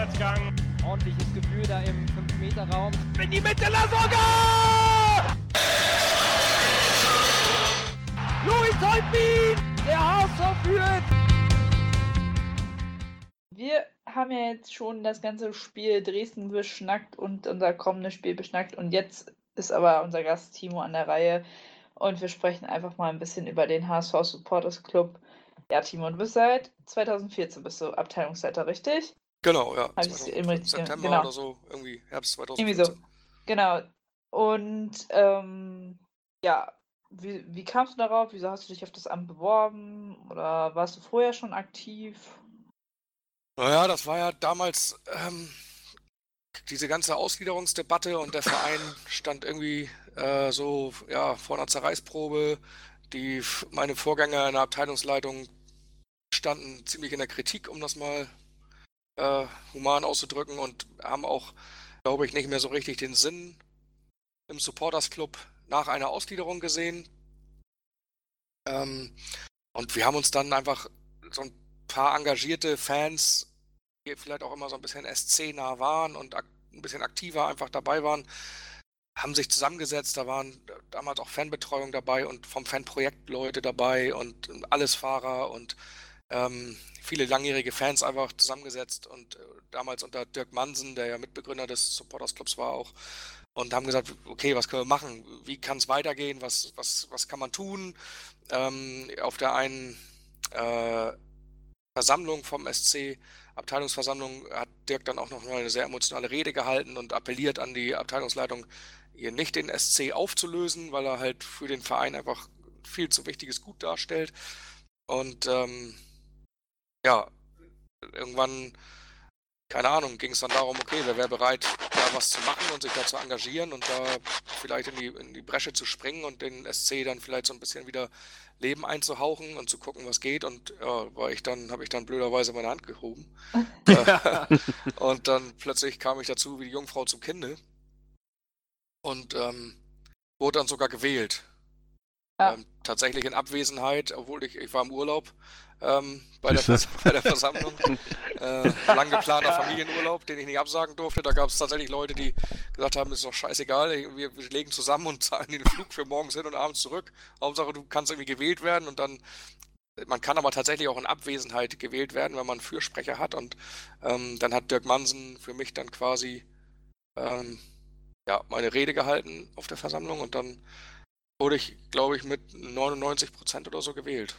Rückwärtsgang. Ordentliches Gefühl da im 5-Meter-Raum. In die Mitte, Lasogga! Louis Holtbein! Der HSV führt! Wir haben ja jetzt schon das ganze Spiel Dresden beschnackt und unser kommendes Spiel beschnackt. Und jetzt ist aber unser Gast Timo an der Reihe. Und wir sprechen einfach mal ein bisschen über den HSV Supporters Club. Ja, Timo, du bist seit 2014 bist du Abteilungsleiter, richtig? Genau, ja. Hab ich's eben richtig- September genau. oder so, irgendwie Herbst Irgendwie 2014. so. Genau. Und ähm, ja, wie, wie kamst du darauf? Wieso hast du dich auf das Amt beworben? Oder warst du vorher schon aktiv? Naja, das war ja damals ähm, diese ganze Ausgliederungsdebatte und der Verein stand irgendwie äh, so ja, vor einer Zerreißprobe. Die, meine Vorgänger in der Abteilungsleitung standen ziemlich in der Kritik, um das mal äh, human auszudrücken und haben auch, glaube ich, nicht mehr so richtig den Sinn im Supporters Club nach einer Ausgliederung gesehen. Ähm, und wir haben uns dann einfach so ein paar engagierte Fans, die vielleicht auch immer so ein bisschen SC-nah waren und ein bisschen aktiver einfach dabei waren, haben sich zusammengesetzt. Da waren damals auch Fanbetreuung dabei und vom Fanprojekt Leute dabei und Allesfahrer und ähm, viele langjährige Fans einfach zusammengesetzt und äh, damals unter Dirk Mansen, der ja Mitbegründer des Supporters Clubs war auch, und haben gesagt, okay, was können wir machen? Wie kann es weitergehen? Was, was, was kann man tun? Ähm, auf der einen äh, Versammlung vom SC, Abteilungsversammlung, hat Dirk dann auch noch mal eine sehr emotionale Rede gehalten und appelliert an die Abteilungsleitung, hier nicht den SC aufzulösen, weil er halt für den Verein einfach viel zu wichtiges Gut darstellt. Und ähm, ja, irgendwann, keine Ahnung, ging es dann darum, okay, wer wäre bereit, da was zu machen und sich da zu engagieren und da vielleicht in die, in die Bresche zu springen und den SC dann vielleicht so ein bisschen wieder Leben einzuhauchen und zu gucken, was geht. Und ja, war ich dann, habe ich dann blöderweise meine Hand gehoben. Äh, und dann plötzlich kam ich dazu wie die Jungfrau zum Kinde und ähm, wurde dann sogar gewählt. Ja. Ähm, tatsächlich in Abwesenheit, obwohl ich, ich war im Urlaub ähm, bei, der, bei der Versammlung. äh, lang geplanter Familienurlaub, den ich nicht absagen durfte. Da gab es tatsächlich Leute, die gesagt haben, ist doch scheißegal, wir, wir legen zusammen und zahlen den Flug für morgens hin und abends zurück. Hauptsache, du kannst irgendwie gewählt werden und dann man kann aber tatsächlich auch in Abwesenheit gewählt werden, wenn man einen Fürsprecher hat. Und ähm, dann hat Dirk Mansen für mich dann quasi ähm, ja, meine Rede gehalten auf der Versammlung und dann wurde ich, glaube ich, mit 99 Prozent oder so gewählt.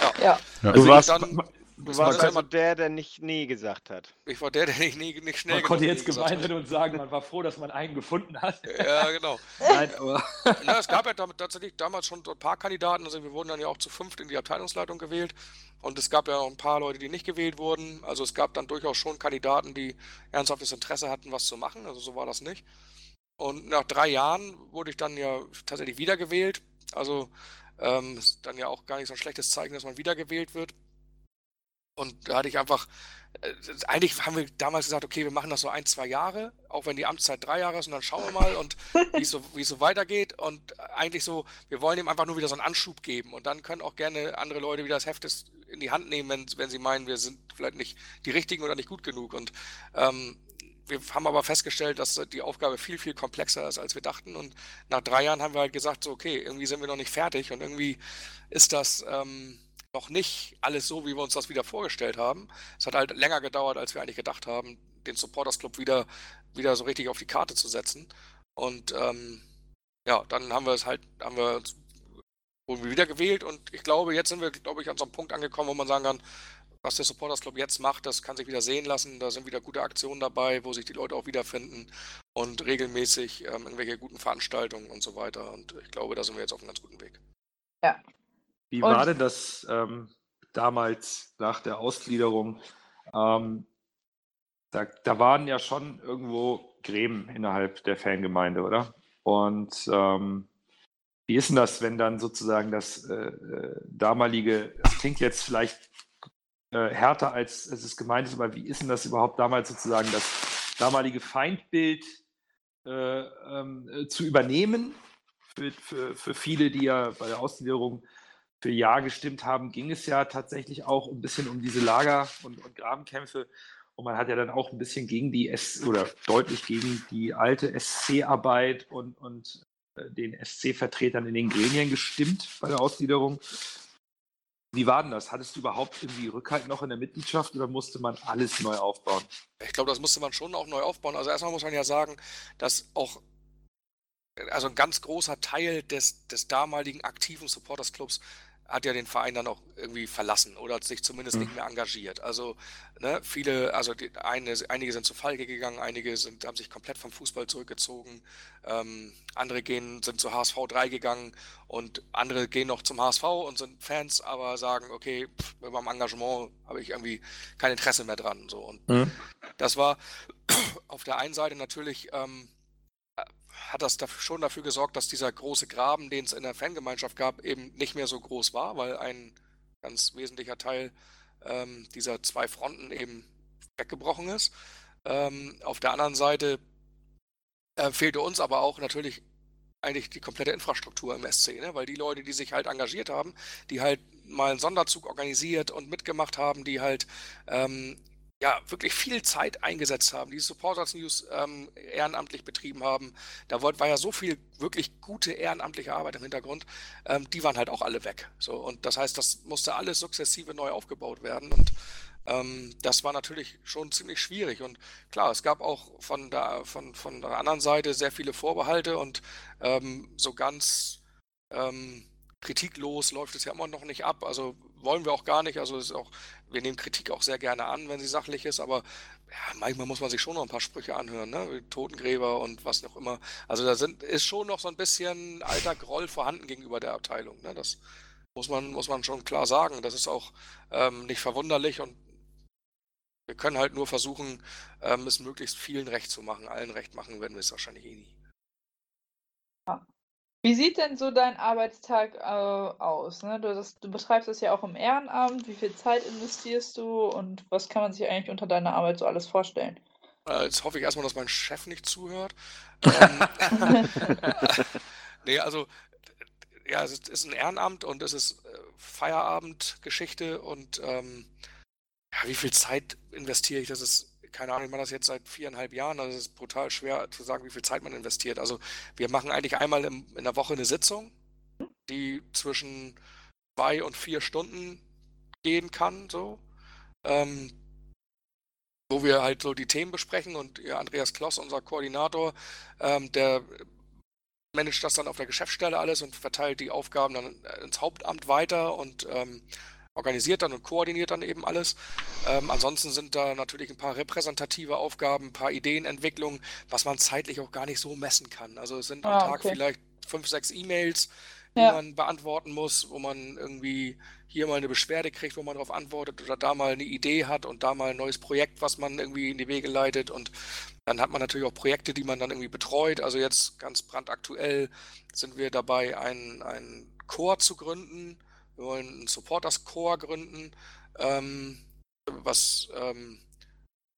Ja, Ja. Ja. also Du warst, dann, du warst war also immer- der, der nicht nee gesagt hat. ich war der, der nicht, nie, nicht schnell Man konnte jetzt gemein sein und sagen, man war froh, dass man einen gefunden hat. Ja, genau. Nein, aber. Na, es gab ja damit tatsächlich damals schon so ein paar Kandidaten, also wir wurden dann ja auch zu fünft in die Abteilungsleitung gewählt und es gab ja auch ein paar Leute, die nicht gewählt wurden. Also es gab dann durchaus schon Kandidaten, die ernsthaftes Interesse hatten, was zu machen. Also so war das nicht. Und nach drei Jahren wurde ich dann ja tatsächlich wiedergewählt. Also ähm, ist dann ja auch gar nicht so ein schlechtes Zeichen, dass man wiedergewählt wird. Und da hatte ich einfach, äh, eigentlich haben wir damals gesagt, okay, wir machen das so ein, zwei Jahre, auch wenn die Amtszeit drei Jahre ist und dann schauen wir mal und wie es so, es so weitergeht. Und eigentlich so, wir wollen ihm einfach nur wieder so einen Anschub geben. Und dann können auch gerne andere Leute wieder das Heft in die Hand nehmen, wenn, wenn sie meinen, wir sind vielleicht nicht die richtigen oder nicht gut genug. Und ähm, wir haben aber festgestellt, dass die Aufgabe viel, viel komplexer ist, als wir dachten. Und nach drei Jahren haben wir halt gesagt, so, okay, irgendwie sind wir noch nicht fertig und irgendwie ist das ähm, noch nicht alles so, wie wir uns das wieder vorgestellt haben. Es hat halt länger gedauert, als wir eigentlich gedacht haben, den Supporters Club wieder, wieder so richtig auf die Karte zu setzen. Und ähm, ja, dann haben wir es halt, haben wir uns wurden wieder gewählt und ich glaube, jetzt sind wir, glaube ich, an so einem Punkt angekommen, wo man sagen kann, was der Supporters Club jetzt macht, das kann sich wieder sehen lassen. Da sind wieder gute Aktionen dabei, wo sich die Leute auch wiederfinden und regelmäßig ähm, irgendwelche guten Veranstaltungen und so weiter. Und ich glaube, da sind wir jetzt auf einem ganz guten Weg. Wie Und- war denn das ähm, damals nach der Ausgliederung? Ähm, da, da waren ja schon irgendwo Gräben innerhalb der Fangemeinde, oder? Und ähm, wie ist denn das, wenn dann sozusagen das äh, äh, damalige, das klingt jetzt vielleicht äh, härter als, als es gemeint ist, aber wie ist denn das überhaupt damals sozusagen das damalige Feindbild äh, ähm, äh, zu übernehmen für, für, für viele, die ja bei der Ausgliederung für Ja gestimmt haben, ging es ja tatsächlich auch ein bisschen um diese Lager- und, und Grabenkämpfe. Und man hat ja dann auch ein bisschen gegen die S oder deutlich gegen die alte SC-Arbeit und, und äh, den SC-Vertretern in den Gremien gestimmt bei der Ausgliederung. Wie war denn das? Hattest du überhaupt irgendwie Rückhalt noch in der Mitgliedschaft oder musste man alles neu aufbauen? Ich glaube, das musste man schon auch neu aufbauen. Also erstmal muss man ja sagen, dass auch also ein ganz großer Teil des, des damaligen aktiven Supporters Clubs hat ja den Verein dann auch irgendwie verlassen oder hat sich zumindest mhm. nicht mehr engagiert. Also ne, viele, also die, eine, einige sind zu Falke gegangen, einige sind, haben sich komplett vom Fußball zurückgezogen, ähm, andere gehen, sind zu HSV 3 gegangen und andere gehen noch zum HSV und sind Fans, aber sagen, okay, pff, beim Engagement habe ich irgendwie kein Interesse mehr dran. So. Und mhm. das war auf der einen Seite natürlich ähm, hat das dafür, schon dafür gesorgt, dass dieser große Graben, den es in der Fangemeinschaft gab, eben nicht mehr so groß war, weil ein ganz wesentlicher Teil ähm, dieser zwei Fronten eben weggebrochen ist. Ähm, auf der anderen Seite äh, fehlte uns aber auch natürlich eigentlich die komplette Infrastruktur im SC, ne? weil die Leute, die sich halt engagiert haben, die halt mal einen Sonderzug organisiert und mitgemacht haben, die halt ähm, ja, wirklich viel Zeit eingesetzt haben, die Supporters News ähm, ehrenamtlich betrieben haben. Da war ja so viel wirklich gute ehrenamtliche Arbeit im Hintergrund. Ähm, die waren halt auch alle weg. So, und das heißt, das musste alles sukzessive neu aufgebaut werden. Und ähm, das war natürlich schon ziemlich schwierig. Und klar, es gab auch von der, von, von der anderen Seite sehr viele Vorbehalte und ähm, so ganz ähm, kritiklos läuft es ja immer noch nicht ab. Also wollen wir auch gar nicht. Also ist auch, wir nehmen Kritik auch sehr gerne an, wenn sie sachlich ist, aber ja, manchmal muss man sich schon noch ein paar Sprüche anhören, ne? Totengräber und was noch immer. Also da sind, ist schon noch so ein bisschen alter Groll vorhanden gegenüber der Abteilung. Ne? Das muss man, muss man schon klar sagen. Das ist auch ähm, nicht verwunderlich und wir können halt nur versuchen, ähm, es möglichst vielen recht zu machen. Allen recht machen werden wir es wahrscheinlich eh nie. Wie sieht denn so dein Arbeitstag äh, aus? Ne? Du, das, du betreibst es ja auch im Ehrenamt. Wie viel Zeit investierst du und was kann man sich eigentlich unter deiner Arbeit so alles vorstellen? Äh, jetzt hoffe ich erstmal, dass mein Chef nicht zuhört. ähm, nee, also ja, es ist ein Ehrenamt und es ist äh, Feierabendgeschichte und ähm, ja, wie viel Zeit investiere ich? Das ist keine Ahnung, ich mache das jetzt seit viereinhalb Jahren, also es ist brutal schwer zu sagen, wie viel Zeit man investiert. Also wir machen eigentlich einmal im, in der Woche eine Sitzung, die zwischen zwei und vier Stunden gehen kann, so. Ähm, wo wir halt so die Themen besprechen und Andreas Kloss, unser Koordinator, ähm, der managt das dann auf der Geschäftsstelle alles und verteilt die Aufgaben dann ins Hauptamt weiter und ähm, organisiert dann und koordiniert dann eben alles. Ähm, ansonsten sind da natürlich ein paar repräsentative Aufgaben, ein paar Ideenentwicklungen, was man zeitlich auch gar nicht so messen kann. Also es sind am ah, Tag okay. vielleicht fünf, sechs E-Mails, die ja. man beantworten muss, wo man irgendwie hier mal eine Beschwerde kriegt, wo man darauf antwortet oder da mal eine Idee hat und da mal ein neues Projekt, was man irgendwie in die Wege leitet und dann hat man natürlich auch Projekte, die man dann irgendwie betreut. Also jetzt ganz brandaktuell sind wir dabei, einen Chor zu gründen, wir wollen einen Supporters Core gründen, ähm, was ähm,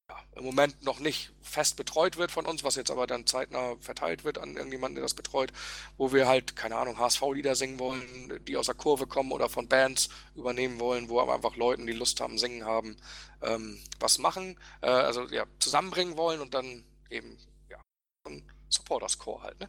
ja, im Moment noch nicht fest betreut wird von uns, was jetzt aber dann zeitnah verteilt wird an irgendjemanden, der das betreut, wo wir halt, keine Ahnung, HSV-Lieder singen wollen, die aus der Kurve kommen oder von Bands übernehmen wollen, wo aber einfach Leuten, die Lust haben, singen haben, ähm, was machen, äh, also ja, zusammenbringen wollen und dann eben, ja, ein Supporters Core halt, ne?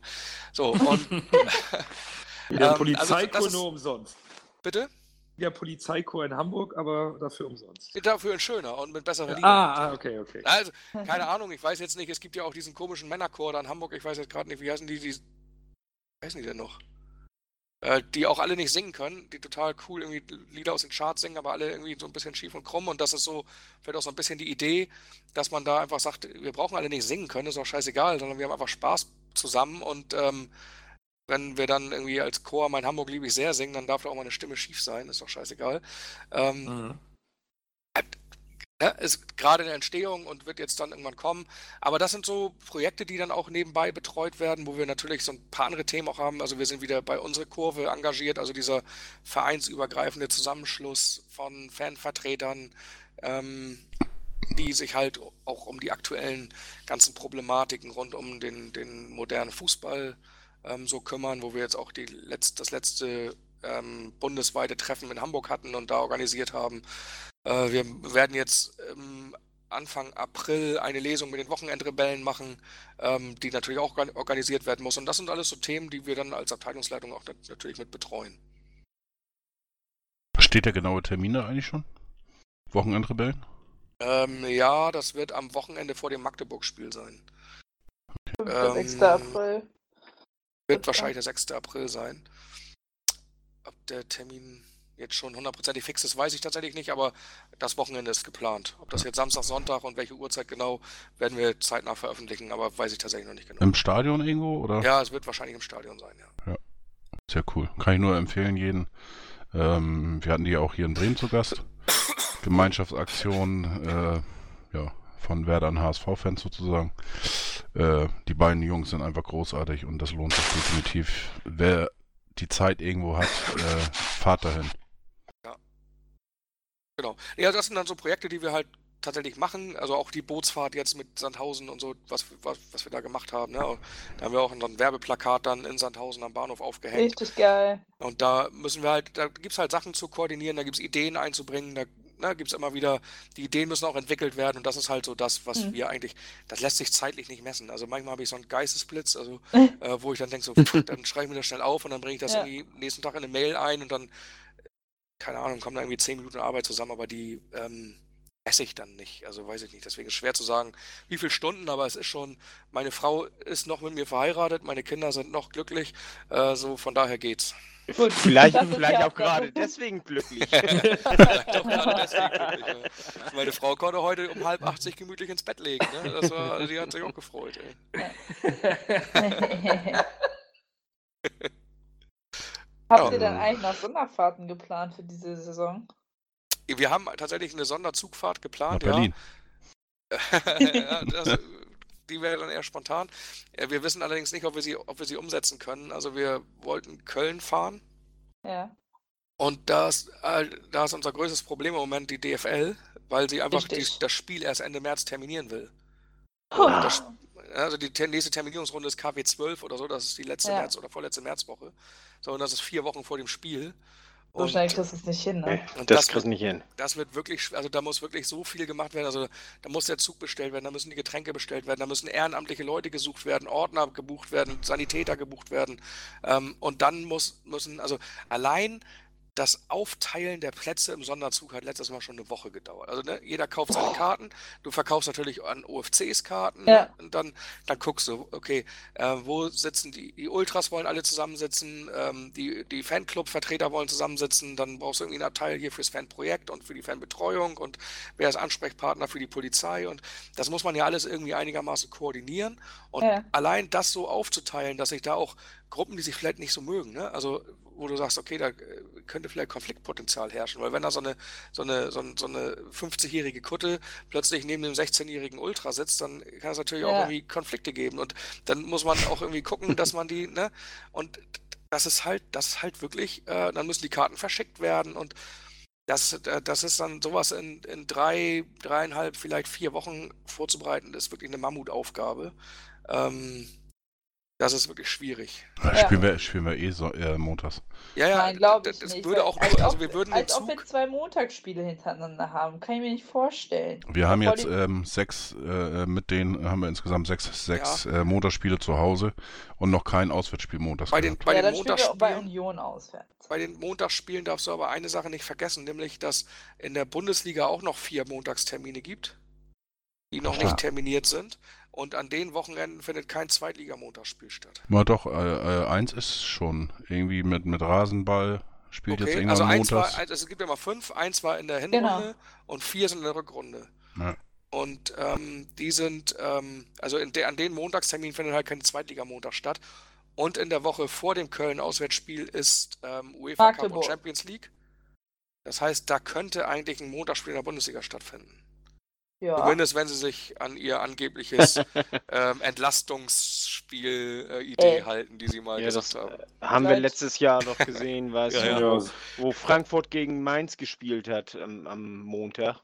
So, und. Der Polizeikur ähm, also, nur umsonst. Bitte? Ja, Polizeikorps in Hamburg, aber dafür umsonst. Dafür in schöner und mit besserer Liga. Ah, ah, okay, okay. Also, keine Ahnung, ich weiß jetzt nicht, es gibt ja auch diesen komischen Männerchor da in Hamburg, ich weiß jetzt gerade nicht, wie heißen die, die, wie heißen die denn noch? Äh, die auch alle nicht singen können, die total cool irgendwie Lieder aus den Charts singen, aber alle irgendwie so ein bisschen schief und krumm und das ist so, vielleicht auch so ein bisschen die Idee, dass man da einfach sagt, wir brauchen alle nicht singen können, ist auch scheißegal, sondern wir haben einfach Spaß zusammen und ähm, wenn wir dann irgendwie als Chor Mein Hamburg liebe ich sehr singen, dann darf da auch mal eine Stimme schief sein, ist doch scheißegal. Ähm, mhm. Ja, ist gerade in der Entstehung und wird jetzt dann irgendwann kommen. Aber das sind so Projekte, die dann auch nebenbei betreut werden, wo wir natürlich so ein paar andere Themen auch haben. Also wir sind wieder bei unserer Kurve engagiert, also dieser vereinsübergreifende Zusammenschluss von Fanvertretern, ähm, die sich halt auch um die aktuellen ganzen Problematiken rund um den, den modernen Fußball äh, ähm, so kümmern, wo wir jetzt auch die letzt, das letzte ähm, bundesweite Treffen in Hamburg hatten und da organisiert haben. Äh, wir werden jetzt ähm, Anfang April eine Lesung mit den Wochenendrebellen machen, ähm, die natürlich auch organisiert werden muss. Und das sind alles so Themen, die wir dann als Abteilungsleitung auch natürlich mit betreuen. Steht der genaue Termin da eigentlich schon? Wochenendrebellen? Ähm, ja, das wird am Wochenende vor dem Magdeburg-Spiel sein. 5. Ähm, 6. April. Wird wahrscheinlich der 6. April sein. Ob der Termin jetzt schon hundertprozentig fix ist, weiß ich tatsächlich nicht, aber das Wochenende ist geplant. Ob das jetzt Samstag, Sonntag und welche Uhrzeit genau, werden wir zeitnah veröffentlichen, aber weiß ich tatsächlich noch nicht genau. Im Stadion irgendwo, oder? Ja, es wird wahrscheinlich im Stadion sein, ja. Ja, sehr cool. Kann ich nur empfehlen, jeden. Ähm, wir hatten die auch hier in Bremen zu Gast. Gemeinschaftsaktion, äh, von Werder an HSV-Fans sozusagen. Äh, die beiden Jungs sind einfach großartig und das lohnt sich definitiv. Wer die Zeit irgendwo hat, äh, fahrt dahin. Genau. Ja, das sind dann so Projekte, die wir halt tatsächlich machen. Also auch die Bootsfahrt jetzt mit Sandhausen und so, was, was, was wir da gemacht haben. Ne? Da haben wir auch ein Werbeplakat dann in Sandhausen am Bahnhof aufgehängt. Richtig geil. Und da müssen wir halt, da gibt es halt Sachen zu koordinieren, da gibt es Ideen einzubringen, da ne, gibt es immer wieder, die Ideen müssen auch entwickelt werden und das ist halt so das, was mhm. wir eigentlich, das lässt sich zeitlich nicht messen. Also manchmal habe ich so einen Geistesblitz, also äh, wo ich dann denke, so, pff, dann schreibe ich mir das schnell auf und dann bringe ich das ja. irgendwie nächsten Tag in eine Mail ein und dann keine Ahnung, kommen da irgendwie zehn Minuten Arbeit zusammen, aber die ähm, esse ich dann nicht. Also weiß ich nicht. Deswegen ist es schwer zu sagen, wie viele Stunden, aber es ist schon, meine Frau ist noch mit mir verheiratet, meine Kinder sind noch glücklich, äh, so von daher geht's. Gut, vielleicht vielleicht auch gerade deswegen glücklich. vielleicht auch gerade deswegen glücklich. Ja. Meine Frau konnte heute um halb 80 gemütlich ins Bett legen. Ne? Das war, die hat sich auch gefreut. Ey. Habt ihr denn eigentlich noch Sonderfahrten geplant für diese Saison? Wir haben tatsächlich eine Sonderzugfahrt geplant, Nach Berlin. ja. das, die wäre dann eher spontan. Wir wissen allerdings nicht, ob wir sie, ob wir sie umsetzen können. Also wir wollten Köln fahren. Ja. Und da ist, äh, da ist unser größtes Problem im Moment die DFL, weil sie einfach die, das Spiel erst Ende März terminieren will. Oh. Das, also die nächste Terminierungsrunde ist KW 12 oder so, das ist die letzte ja. März- oder vorletzte Märzwoche. So, und das ist vier Wochen vor dem Spiel. So schnell kriegst du es nicht hin, ne? Nee, das, das kriegst du nicht hin. Das wird wirklich, also da muss wirklich so viel gemacht werden. Also da muss der Zug bestellt werden, da müssen die Getränke bestellt werden, da müssen ehrenamtliche Leute gesucht werden, Ordner gebucht werden, Sanitäter gebucht werden. Ähm, und dann muss, müssen, also allein das Aufteilen der Plätze im Sonderzug hat letztes Mal schon eine Woche gedauert. Also ne, jeder kauft seine Karten. Du verkaufst natürlich an OFCs Karten. Ja. Und dann, dann guckst du, okay, äh, wo sitzen die, die Ultras wollen alle zusammensitzen, ähm, die, die Fanclub-Vertreter wollen zusammensitzen, dann brauchst du irgendwie einen Abteil hier fürs Fanprojekt und für die Fanbetreuung und wer ist Ansprechpartner für die Polizei und das muss man ja alles irgendwie einigermaßen koordinieren. Und ja. allein das so aufzuteilen, dass sich da auch Gruppen, die sich vielleicht nicht so mögen, ne? also wo du sagst, okay, da äh, könnte vielleicht Konfliktpotenzial herrschen, weil wenn da so eine, so eine, so, so eine 50-jährige Kutte plötzlich neben dem 16-jährigen Ultra sitzt, dann kann es natürlich ja. auch irgendwie Konflikte geben und dann muss man auch irgendwie gucken, dass man die, ne, und das ist halt, das ist halt wirklich, äh, dann müssen die Karten verschickt werden und das, äh, das ist dann sowas in, in drei, dreieinhalb, vielleicht vier Wochen vorzubereiten, das ist wirklich eine Mammutaufgabe. Ähm, das ist wirklich schwierig. Ja, spielen, wir, spielen wir eh so, äh, montags. Ja, ja, Nein, glaube ich das nicht. würde auch als also ob, wir würden als Zug... ob wir zwei Montagsspiele hintereinander haben. Kann ich mir nicht vorstellen. Wir haben jetzt ähm, sechs, äh, mit denen haben wir insgesamt sechs, sechs ja. äh, Montagsspiele zu Hause und noch kein Auswärtsspiel montags. Bei den, bei ja, den Montagsspielen, bei Union auswärts. Bei den Montagsspielen darfst du aber eine Sache nicht vergessen, nämlich, dass in der Bundesliga auch noch vier Montagstermine gibt, die noch Ach, nicht terminiert sind. Und an den Wochenenden findet kein Zweitligamontagsspiel statt. Na doch, äh, äh, eins ist schon. Irgendwie mit, mit Rasenball spielt okay, jetzt irgendwann also eins montags. War, also es gibt ja mal fünf, eins war in der Hinrunde genau. und vier sind in der Rückrunde. Ja. Und ähm, die sind, ähm, also de, an den Montagsterminen findet halt kein Zweitligamontag statt. Und in der Woche vor dem Köln-Auswärtsspiel ist ähm, UEFA Magdeburg. Cup und Champions League. Das heißt, da könnte eigentlich ein Montagsspiel in der Bundesliga stattfinden. Ja. Zumindest wenn sie sich an ihr angebliches ähm, Entlastungsspiel-Idee äh, halten, die sie mal ja, gesagt haben. Äh, haben wir letztes Jahr noch gesehen, weißt ja, du, ja. wo Frankfurt gegen Mainz gespielt hat am, am Montag.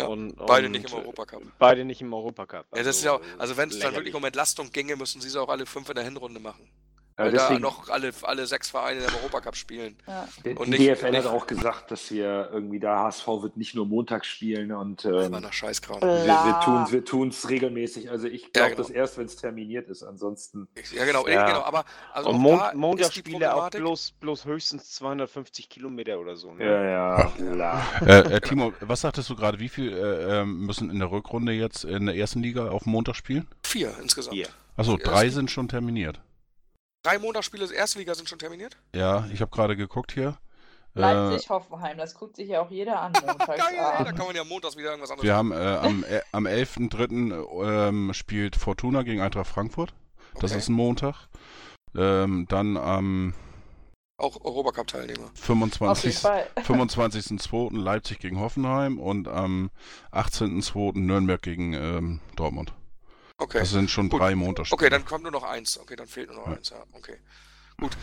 Ja, und, beide nicht im Europacup. Beide nicht im Europacup. Also, ja, das ist ja auch, also wenn es dann wirklich um Entlastung ginge, müssen sie es auch alle fünf in der Hinrunde machen. Weil deswegen, da noch alle, alle sechs Vereine im Europacup spielen. Ja. Und die DFL hat auch gesagt, dass wir irgendwie da HSV wird nicht nur montags spielen und ähm, nach Scheißkram. Wir, wir tun es regelmäßig. Also ich glaube ja, genau. das erst, wenn es terminiert ist. Ansonsten. Ja, genau, ja. genau. Aber also und Mon Montagsspiele auch bloß, bloß höchstens 250 Kilometer oder so. Ne? Ja, ja. äh, äh, Timo, was sagtest du gerade? Wie viel äh, ähm, müssen in der Rückrunde jetzt in der ersten Liga auf Montag spielen? Vier insgesamt. Vier. Achso, drei sind schon terminiert. Drei Montagsspiele der Erstliga sind schon terminiert? Ja, ich habe gerade geguckt hier. Leipzig-Hoffenheim, das guckt sich ja auch jeder an. Geil, da kann man ja montags wieder irgendwas anderes Wir haben äh, am, äh, am 11.3. Ähm, spielt Fortuna gegen Eintracht Frankfurt. Das okay. ist ein Montag. Ähm, dann am auch Europacup-Teilnehmer. 25.2. 25 Leipzig gegen Hoffenheim und am 18.2. Nürnberg gegen ähm, Dortmund. Okay. Das sind schon Gut. drei Montagsspiele. Okay, dann kommt nur noch eins. Okay, dann fehlt nur noch ja. eins. Ja, okay. Gut.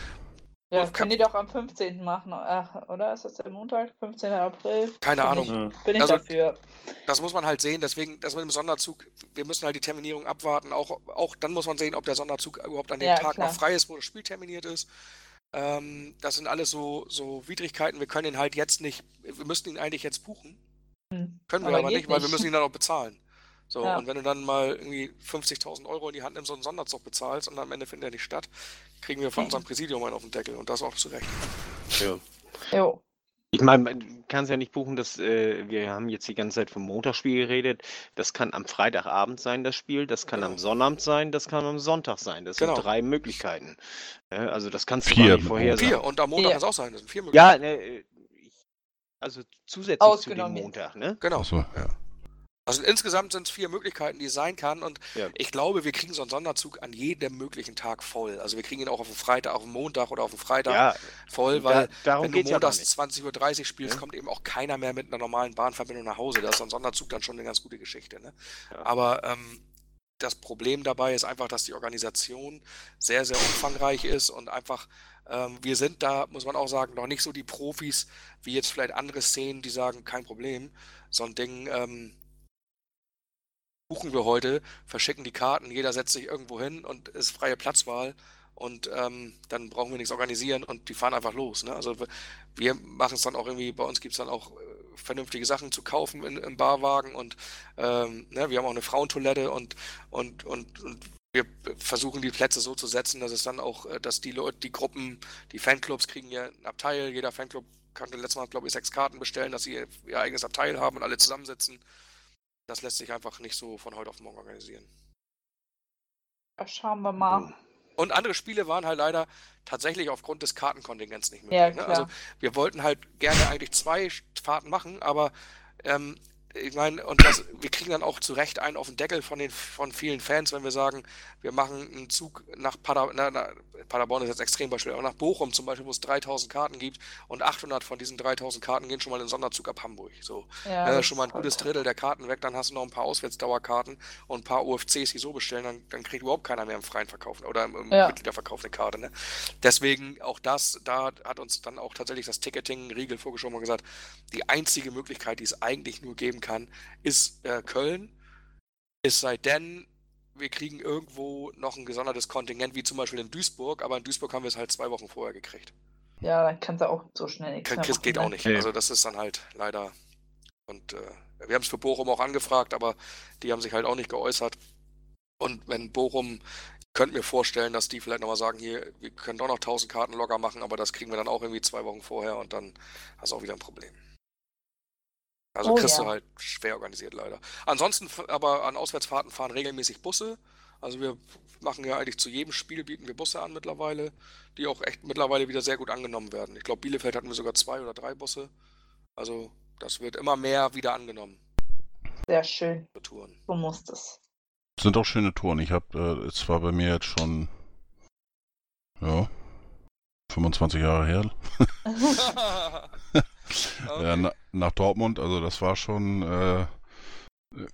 Ja, das können die doch am 15. machen, Ach, oder? Ist das der Montag? 15. April? Keine bin Ahnung. Ich, bin ich also, dafür. Das muss man halt sehen, deswegen, das mit dem Sonderzug, wir müssen halt die Terminierung abwarten. Auch, auch dann muss man sehen, ob der Sonderzug überhaupt an dem ja, Tag klar. noch frei ist, wo das Spiel terminiert ist. Ähm, das sind alles so, so Widrigkeiten. Wir können ihn halt jetzt nicht, wir müssten ihn eigentlich jetzt buchen. Hm. Können wir aber, aber nicht, weil wir müssen ihn dann auch bezahlen. So, ja. und wenn du dann mal irgendwie 50.000 Euro in die Hand nimmst und einen Sonderzug bezahlst und am Ende findet er nicht statt, kriegen wir von unserem Präsidium einen auf den Deckel und das auch zu Recht. Ja. Jo. Ich meine, man kann es ja nicht buchen, dass äh, wir haben jetzt die ganze Zeit vom Montagsspiel geredet. Das kann am Freitagabend sein, das Spiel, das kann genau. am Sonnabend sein, das kann am Sonntag sein. Das genau. sind drei Möglichkeiten. Ja, also das kannst du vier. nicht vorhersagen. Vier und am Montag kann es auch sein, das sind vier Möglichkeiten. Ja, ne, also zusätzlich zu dem Montag, ne? Genau. So, ja. Also insgesamt sind es vier Möglichkeiten, die es sein kann. Und ja. ich glaube, wir kriegen so einen Sonderzug an jedem möglichen Tag voll. Also wir kriegen ihn auch auf dem Freitag, auf dem Montag oder auf dem Freitag ja, voll, weil da, wenn du montags ja 20.30 Uhr spielst, ja. kommt eben auch keiner mehr mit einer normalen Bahnverbindung nach Hause. Da ist so ein Sonderzug dann schon eine ganz gute Geschichte. Ne? Aber ähm, das Problem dabei ist einfach, dass die Organisation sehr, sehr umfangreich ist und einfach, ähm, wir sind da, muss man auch sagen, noch nicht so die Profis, wie jetzt vielleicht andere Szenen, die sagen, kein Problem. So ein Ding, ähm, buchen wir heute, verschicken die Karten, jeder setzt sich irgendwo hin und ist freie Platzwahl und ähm, dann brauchen wir nichts organisieren und die fahren einfach los. Ne? Also wir machen es dann auch irgendwie, bei uns gibt es dann auch äh, vernünftige Sachen zu kaufen in, im Barwagen und ähm, ne, wir haben auch eine Frauentoilette und, und, und, und wir versuchen die Plätze so zu setzen, dass es dann auch, äh, dass die Leute, die Gruppen, die Fanclubs kriegen ja ein Abteil, jeder Fanclub kann letztes Mal, glaube ich, sechs Karten bestellen, dass sie ihr eigenes Abteil haben und alle zusammensitzen. Das lässt sich einfach nicht so von heute auf morgen organisieren. Ja, schauen wir mal. Und andere Spiele waren halt leider tatsächlich aufgrund des Kartenkontingents nicht möglich. Ja, ne? Also wir wollten halt gerne eigentlich zwei Fahrten machen, aber ähm, ich meine, und das, wir kriegen dann auch zu Recht einen auf den Deckel von den von vielen Fans, wenn wir sagen, wir machen einen Zug nach Pader, na, na, Paderborn ist jetzt extrem Beispiel, aber nach Bochum zum Beispiel, wo es 3000 Karten gibt und 800 von diesen 3000 Karten gehen schon mal in den Sonderzug ab Hamburg. So, ja, ja schon mal ein gutes Drittel der Karten weg, dann hast du noch ein paar Auswärtsdauerkarten und ein paar UFCs, die so bestellen, dann, dann kriegt überhaupt keiner mehr im freien Verkauf oder im, im ja. Mitgliederverkauf eine Karte. Ne? Deswegen auch das, da hat uns dann auch tatsächlich das Ticketing-Riegel vorgeschoben und gesagt, die einzige Möglichkeit, die es eigentlich nur geben kann, ist äh, Köln. Es sei denn, wir kriegen irgendwo noch ein gesondertes Kontingent, wie zum Beispiel in Duisburg, aber in Duisburg haben wir es halt zwei Wochen vorher gekriegt. Ja, dann kannst du auch so schnell nichts Kann, machen, Geht auch ne? nicht. Also das ist dann halt leider. Und äh, wir haben es für Bochum auch angefragt, aber die haben sich halt auch nicht geäußert. Und wenn Bochum, ich könnte mir vorstellen, dass die vielleicht nochmal sagen, hier, wir können doch noch 1000 Karten locker machen, aber das kriegen wir dann auch irgendwie zwei Wochen vorher und dann hast du auch wieder ein Problem. Also oh, kriegst ja. du halt schwer organisiert leider. Ansonsten aber an Auswärtsfahrten fahren regelmäßig Busse. Also wir machen ja eigentlich zu jedem Spiel bieten wir Busse an mittlerweile, die auch echt mittlerweile wieder sehr gut angenommen werden. Ich glaube, Bielefeld hatten wir sogar zwei oder drei Busse. Also das wird immer mehr wieder angenommen. Sehr schön. Touren. So muss das. Sind auch schöne Touren. Ich habe, äh, es war bei mir jetzt schon, ja, 25 Jahre her. okay. ja, na, nach Dortmund, also das war schon äh,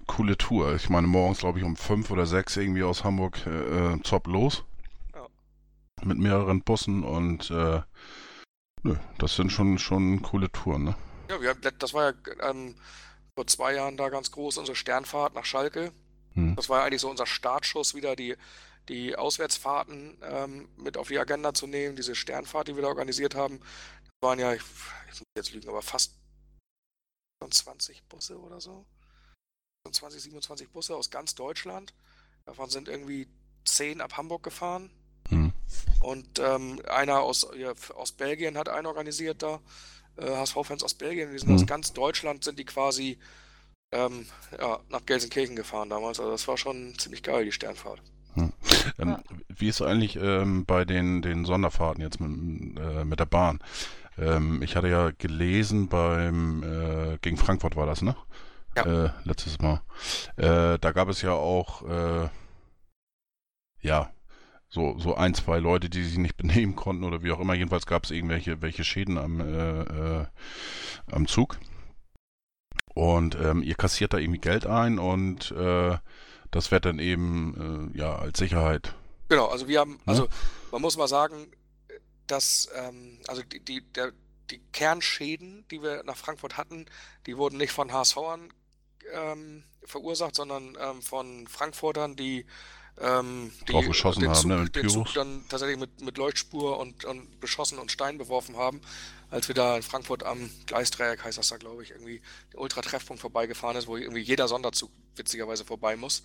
coole Tour. Ich meine, morgens glaube ich um fünf oder sechs irgendwie aus Hamburg äh, äh, Zopp los. Ja. Mit mehreren Bussen und äh, nö, das sind schon, schon coole Touren, ne? Ja, wir, das war ja ähm, vor zwei Jahren da ganz groß, unsere Sternfahrt nach Schalke. Hm. Das war ja eigentlich so unser Startschuss wieder, die die Auswärtsfahrten ähm, mit auf die Agenda zu nehmen, diese Sternfahrt, die wir da organisiert haben. Waren ja, ich, ich muss jetzt lügen, aber fast 20 Busse oder so. 20, 27 Busse aus ganz Deutschland. Davon sind irgendwie 10 ab Hamburg gefahren. Hm. Und ähm, einer aus, ja, aus Belgien hat einen organisiert da. Äh, HSV-Fans aus Belgien, die sind hm. aus ganz Deutschland, sind die quasi ähm, ja, nach Gelsenkirchen gefahren damals. Also das war schon ziemlich geil, die Sternfahrt. Hm. Ähm, ja. Wie ist es eigentlich ähm, bei den, den Sonderfahrten jetzt mit, äh, mit der Bahn? Ähm, ich hatte ja gelesen beim äh, gegen Frankfurt war das, ne? Ja. Äh, letztes Mal. Äh, da gab es ja auch äh, ja so, so ein, zwei Leute, die sich nicht benehmen konnten oder wie auch immer. Jedenfalls gab es irgendwelche welche Schäden am, äh, äh, am Zug. Und ähm, ihr kassiert da irgendwie Geld ein und das wird dann eben ja als Sicherheit. Genau, also wir haben, also man muss mal sagen, dass ähm, also die, die, der, die Kernschäden, die wir nach Frankfurt hatten, die wurden nicht von HSVern ähm, verursacht, sondern ähm, von Frankfurtern, die ähm, die den haben, Zug, ne, den Zug dann tatsächlich mit, mit Leuchtspur und, und beschossen und Stein beworfen haben, als wir da in Frankfurt am Gleisdreieck, heißt das da, glaube ich, irgendwie der Ultra-Treffpunkt vorbeigefahren ist, wo irgendwie jeder Sonderzug witzigerweise vorbei muss.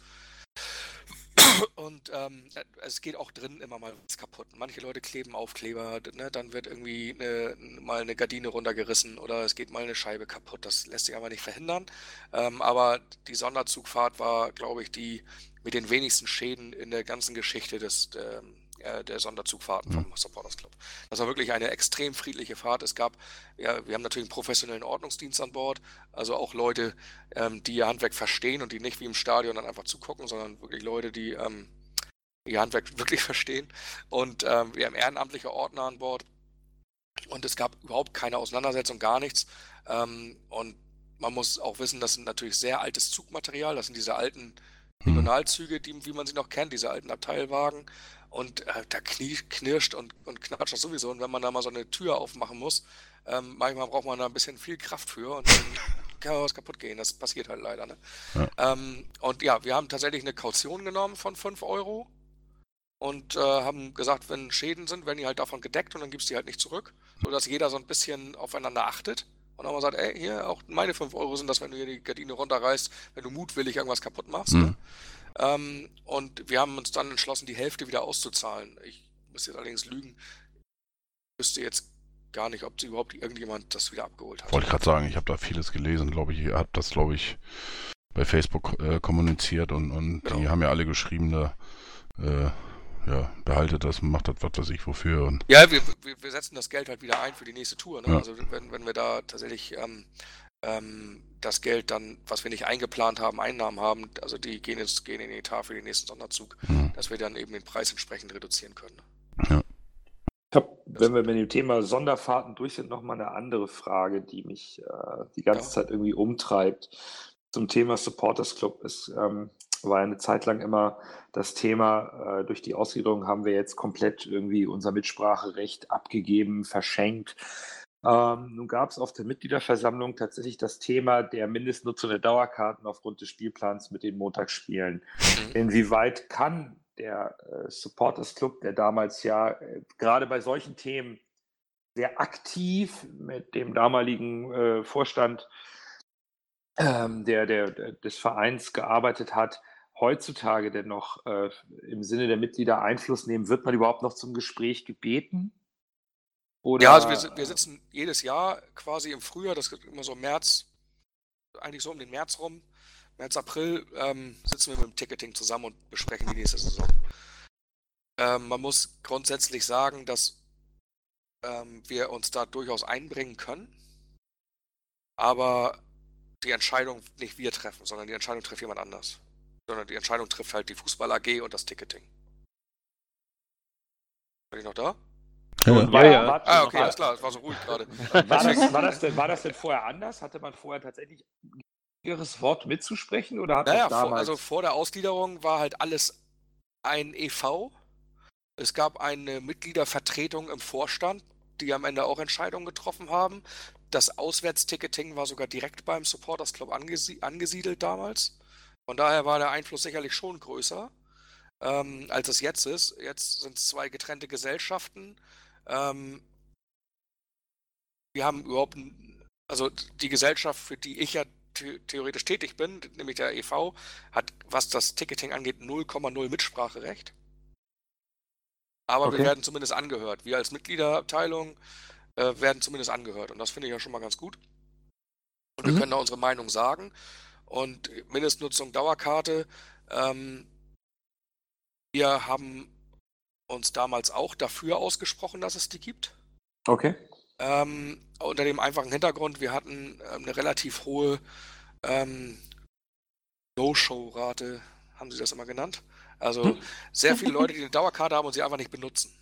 Und ähm, es geht auch drin immer mal was kaputt. Manche Leute kleben Aufkleber, ne? dann wird irgendwie eine, mal eine Gardine runtergerissen oder es geht mal eine Scheibe kaputt. Das lässt sich aber nicht verhindern. Ähm, aber die Sonderzugfahrt war, glaube ich, die mit den wenigsten Schäden in der ganzen Geschichte des, ähm, äh, der Sonderzugfahrten vom Supporters Club. Das war wirklich eine extrem friedliche Fahrt. Es gab, ja, wir haben natürlich einen professionellen Ordnungsdienst an Bord, also auch Leute, ähm, die ihr Handwerk verstehen und die nicht wie im Stadion dann einfach zugucken, sondern wirklich Leute, die ähm, ihr Handwerk wirklich verstehen. Und ähm, wir haben ehrenamtliche Ordner an Bord und es gab überhaupt keine Auseinandersetzung, gar nichts. Ähm, und man muss auch wissen, das sind natürlich sehr altes Zugmaterial, das sind diese alten hm. Regionalzüge, die, wie man sie noch kennt, diese alten Abteilwagen. Und äh, da knirscht und, und knatscht das sowieso. Und wenn man da mal so eine Tür aufmachen muss, ähm, manchmal braucht man da ein bisschen viel Kraft für und dann kann was kaputt gehen. Das passiert halt leider. Ne? Ja. Ähm, und ja, wir haben tatsächlich eine Kaution genommen von 5 Euro und äh, haben gesagt, wenn Schäden sind, werden die halt davon gedeckt und dann gibst du die halt nicht zurück, sodass jeder so ein bisschen aufeinander achtet. Und dann haben wir gesagt, ey, hier, auch meine 5 Euro sind das, wenn du hier die Gardine runterreißt, wenn du mutwillig irgendwas kaputt machst. Mhm. Ne? Ähm, und wir haben uns dann entschlossen, die Hälfte wieder auszuzahlen. Ich muss jetzt allerdings lügen. Ich wüsste jetzt gar nicht, ob überhaupt irgendjemand das wieder abgeholt hat. Wollte ich gerade sagen, ich habe da vieles gelesen, glaube ich. Ihr habt das, glaube ich, bei Facebook äh, kommuniziert und, und genau. die haben ja alle geschrieben, da, äh, ja, behaltet das, macht das, was weiß ich, wofür. Und ja, wir, wir, wir, setzen das Geld halt wieder ein für die nächste Tour. Ne? Ja. Also wenn, wenn wir da tatsächlich ähm, ähm, das Geld dann, was wir nicht eingeplant haben, Einnahmen haben, also die gehen, jetzt, gehen in den Etat für den nächsten Sonderzug, mhm. dass wir dann eben den Preis entsprechend reduzieren können. Ja. Ich habe, wenn wir mit dem Thema Sonderfahrten durch sind, nochmal eine andere Frage, die mich äh, die ganze ja. Zeit irgendwie umtreibt. Zum Thema Supporters Club. Es ähm, war eine Zeit lang immer das Thema, äh, durch die Ausgliederung haben wir jetzt komplett irgendwie unser Mitspracherecht abgegeben, verschenkt. Ähm, nun gab es auf der Mitgliederversammlung tatsächlich das Thema der Mindestnutzung der Dauerkarten aufgrund des Spielplans mit den Montagsspielen. Mhm. Inwieweit kann der äh, Supporters Club, der damals ja äh, gerade bei solchen Themen sehr aktiv mit dem damaligen äh, Vorstand ähm, der, der, des Vereins gearbeitet hat, heutzutage denn noch äh, im Sinne der Mitglieder Einfluss nehmen? Wird man überhaupt noch zum Gespräch gebeten? Oder, ja, also wir, wir sitzen jedes Jahr quasi im Frühjahr, das ist immer so März, eigentlich so um den März rum, März, April, ähm, sitzen wir mit dem Ticketing zusammen und besprechen die nächste Saison. Ähm, man muss grundsätzlich sagen, dass ähm, wir uns da durchaus einbringen können, aber die Entscheidung nicht wir treffen, sondern die Entscheidung trifft jemand anders. Sondern die Entscheidung trifft halt die Fußball AG und das Ticketing. Bin ich noch da? Ja, war, ja. War, ah, okay, alles klar, das war so ruhig gerade. War das, war, das denn, war das denn vorher anders? Hatte man vorher tatsächlich ihres Wort mitzusprechen oder hat naja, damals... vor, also vor der Ausgliederung war halt alles ein EV. Es gab eine Mitgliedervertretung im Vorstand, die am Ende auch Entscheidungen getroffen haben. Das Auswärtsticketing war sogar direkt beim Supporters Club angesiedelt damals. Von daher war der Einfluss sicherlich schon größer. ähm, als es jetzt ist. Jetzt sind es zwei getrennte Gesellschaften. Ähm, wir haben überhaupt, also die Gesellschaft, für die ich ja theoretisch tätig bin, nämlich der EV, hat, was das Ticketing angeht, 0,0 Mitspracherecht. Aber okay. wir werden zumindest angehört. Wir als Mitgliederabteilung äh, werden zumindest angehört. Und das finde ich ja schon mal ganz gut. Und mhm. wir können da unsere Meinung sagen. Und Mindestnutzung Dauerkarte. Ähm, wir haben uns damals auch dafür ausgesprochen, dass es die gibt. Okay. Ähm, unter dem einfachen Hintergrund, wir hatten ähm, eine relativ hohe ähm, No-Show-Rate, haben sie das immer genannt. Also hm. sehr viele Leute, die eine Dauerkarte haben und sie einfach nicht benutzen.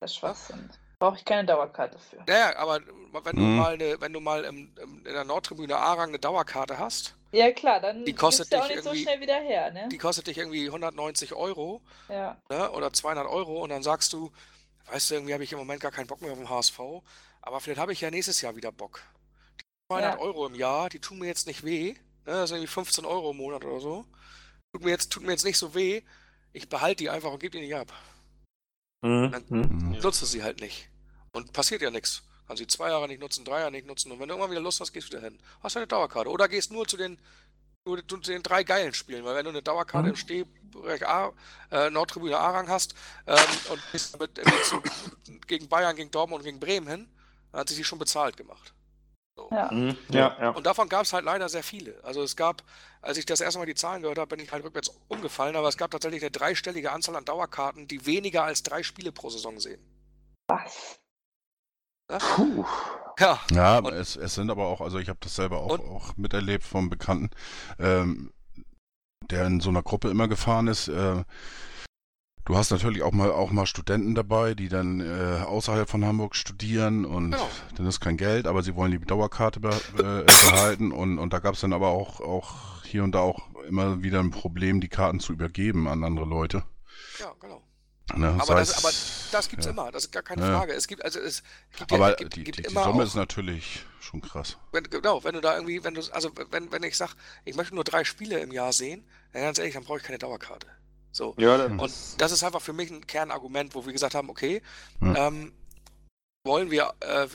Das ist Schwachsinn. Brauche ich keine Dauerkarte für. Naja, aber wenn du mhm. mal, eine, wenn du mal im, im, in der Nordtribüne A-Rang eine Dauerkarte hast, ja klar, dann die kostet dich auch nicht so schnell wieder her, ne? Die kostet dich irgendwie 190 Euro ja. ne, oder 200 Euro und dann sagst du, weißt du, irgendwie habe ich im Moment gar keinen Bock mehr auf den HSV, aber vielleicht habe ich ja nächstes Jahr wieder Bock. Die 200 ja. Euro im Jahr, die tun mir jetzt nicht weh, ne? das sind irgendwie 15 Euro im Monat oder so. Tut mir jetzt, tut mir jetzt nicht so weh, ich behalte die einfach und gebe die nicht ab. Mhm. Dann mhm. nutzt du sie halt nicht. Und passiert ja nichts. Kann sie zwei Jahre nicht nutzen, drei Jahre nicht nutzen. Und wenn du irgendwann wieder Lust hast, gehst du wieder hin. Hast du eine Dauerkarte. Oder gehst nur zu den, nur zu den drei geilen Spielen. Weil wenn du eine Dauerkarte mhm. im Stehbereich A, äh, Nordtribüne A-Rang hast ähm, und bist damit zu, gegen Bayern, gegen Dortmund und gegen Bremen hin, dann hat sie die schon bezahlt gemacht. So. Ja. Mhm. ja. Ja, Und davon gab es halt leider sehr viele. Also es gab, als ich das erste Mal die Zahlen gehört habe, bin ich halt rückwärts umgefallen, aber es gab tatsächlich eine dreistellige Anzahl an Dauerkarten, die weniger als drei Spiele pro Saison sehen. Was? Puh. Ja, ja es, es, sind aber auch, also ich habe das selber auch, auch miterlebt vom Bekannten, ähm, der in so einer Gruppe immer gefahren ist. Äh, du hast natürlich auch mal auch mal Studenten dabei, die dann äh, außerhalb von Hamburg studieren und genau. dann ist kein Geld, aber sie wollen die Dauerkarte be äh, behalten und, und da gab es dann aber auch, auch hier und da auch immer wieder ein Problem, die Karten zu übergeben an andere Leute. Ja, genau. Ne, aber, das, aber das gibt's ja. immer, das ist gar keine ja. Frage. Es gibt also es gibt aber ja, gibt, die, gibt die, die Summe auch, ist natürlich schon krass. Wenn, genau, wenn du da irgendwie, wenn du, also wenn, wenn ich sag, ich möchte nur drei Spiele im Jahr sehen, dann ganz ehrlich, dann brauche ich keine Dauerkarte. So. Ja, und das ist einfach für mich ein Kernargument, wo wir gesagt haben, okay, ähm, wollen wir, äh,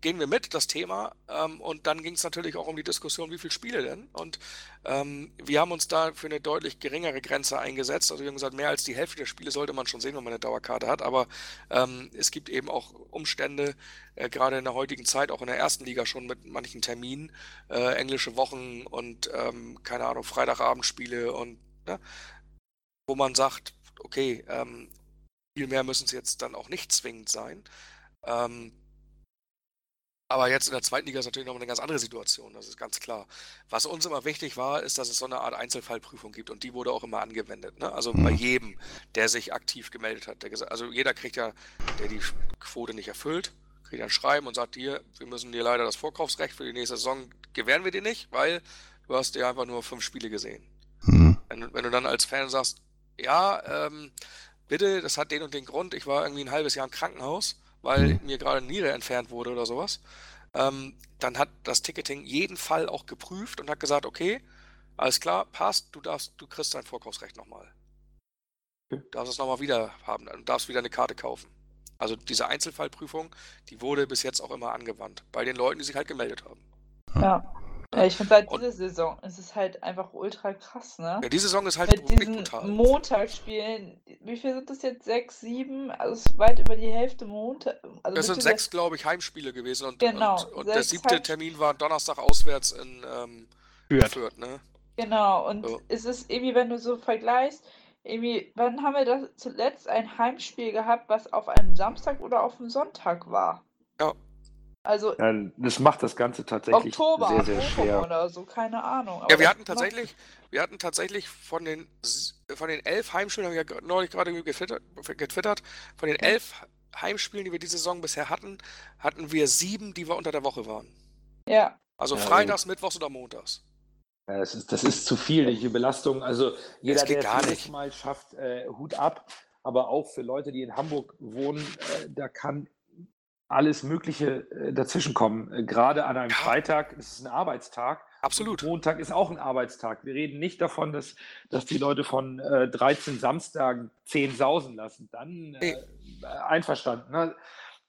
gehen wir mit, das Thema. Ähm, und dann ging es natürlich auch um die Diskussion, wie viele Spiele denn? Und ähm, wir haben uns da für eine deutlich geringere Grenze eingesetzt. Also wir haben gesagt, mehr als die Hälfte der Spiele sollte man schon sehen, wenn man eine Dauerkarte hat. Aber ähm, es gibt eben auch Umstände, äh, gerade in der heutigen Zeit, auch in der ersten Liga schon mit manchen Terminen, äh, englische Wochen und ähm, keine Ahnung, Freitagabendspiele und ne, wo man sagt, okay, ähm, viel mehr müssen es jetzt dann auch nicht zwingend sein. Ähm, aber jetzt in der zweiten Liga ist natürlich noch eine ganz andere Situation, das ist ganz klar. Was uns immer wichtig war, ist, dass es so eine Art Einzelfallprüfung gibt und die wurde auch immer angewendet. Ne? Also mhm. bei jedem, der sich aktiv gemeldet hat. Gesagt, also jeder kriegt ja, der die Quote nicht erfüllt, kriegt ein Schreiben und sagt dir, wir müssen dir leider das Vorkaufsrecht für die nächste Saison gewähren wir dir nicht, weil du hast dir einfach nur fünf Spiele gesehen. Mhm. Wenn, wenn, du dann als Fan sagst, ja, ähm, bitte, das hat den und den Grund, ich war irgendwie ein halbes Jahr im Krankenhaus weil mhm. mir gerade eine Niere entfernt wurde oder sowas. Ähm, dann hat das Ticketing jeden Fall auch geprüft und hat gesagt, okay, alles klar, passt, du darfst, du kriegst dein Vorkaufsrecht nochmal. Du darfst es nochmal wieder haben und darfst wieder eine Karte kaufen. Also diese Einzelfallprüfung, die wurde bis jetzt auch immer angewandt. Bei den Leuten, die sich halt gemeldet haben. Ja. Ja, ich finde halt diese Saison, es ist halt einfach ultra krass, ne? Ja, diese Saison ist halt Mit diesen brutal. Montagsspielen, wie viel sind das jetzt? Sechs, sieben? Also es ist weit über die Hälfte Montag. Also das sind sechs, glaube ich, Heimspiele gewesen und, genau, und, und der siebte Termin war Donnerstag auswärts in ähm, Fürth. Fürth, ne? Genau, und so. es ist irgendwie, wenn du so vergleichst, irgendwie, wann haben wir das zuletzt ein Heimspiel gehabt, was auf einem Samstag oder auf einem Sonntag war? Ja. Also ja, das macht das Ganze tatsächlich Oktober, sehr, sehr schwer. oder so, keine Ahnung. Aber ja, wir hatten tatsächlich, wir hatten tatsächlich von den von den elf Heimspielen, haben wir ja neulich gerade getwittert, getwittert, von den elf Heimspielen, die wir diese Saison bisher hatten, hatten wir sieben, die wir unter der Woche waren. Ja. Also ja, freitags, ja. mittwochs oder montags. Ja, das, ist, das ist zu viel, die Belastung. Also jeder, der es mal schafft, äh, Hut ab. Aber auch für Leute, die in Hamburg wohnen, äh, da kann alles Mögliche äh, dazwischenkommen. Äh, gerade an einem ja. Freitag, es ist ein Arbeitstag, Absolut. Montag ist auch ein Arbeitstag. Wir reden nicht davon, dass, dass die Leute von äh, 13 Samstagen 10 sausen lassen. Dann äh, einverstanden. Ne?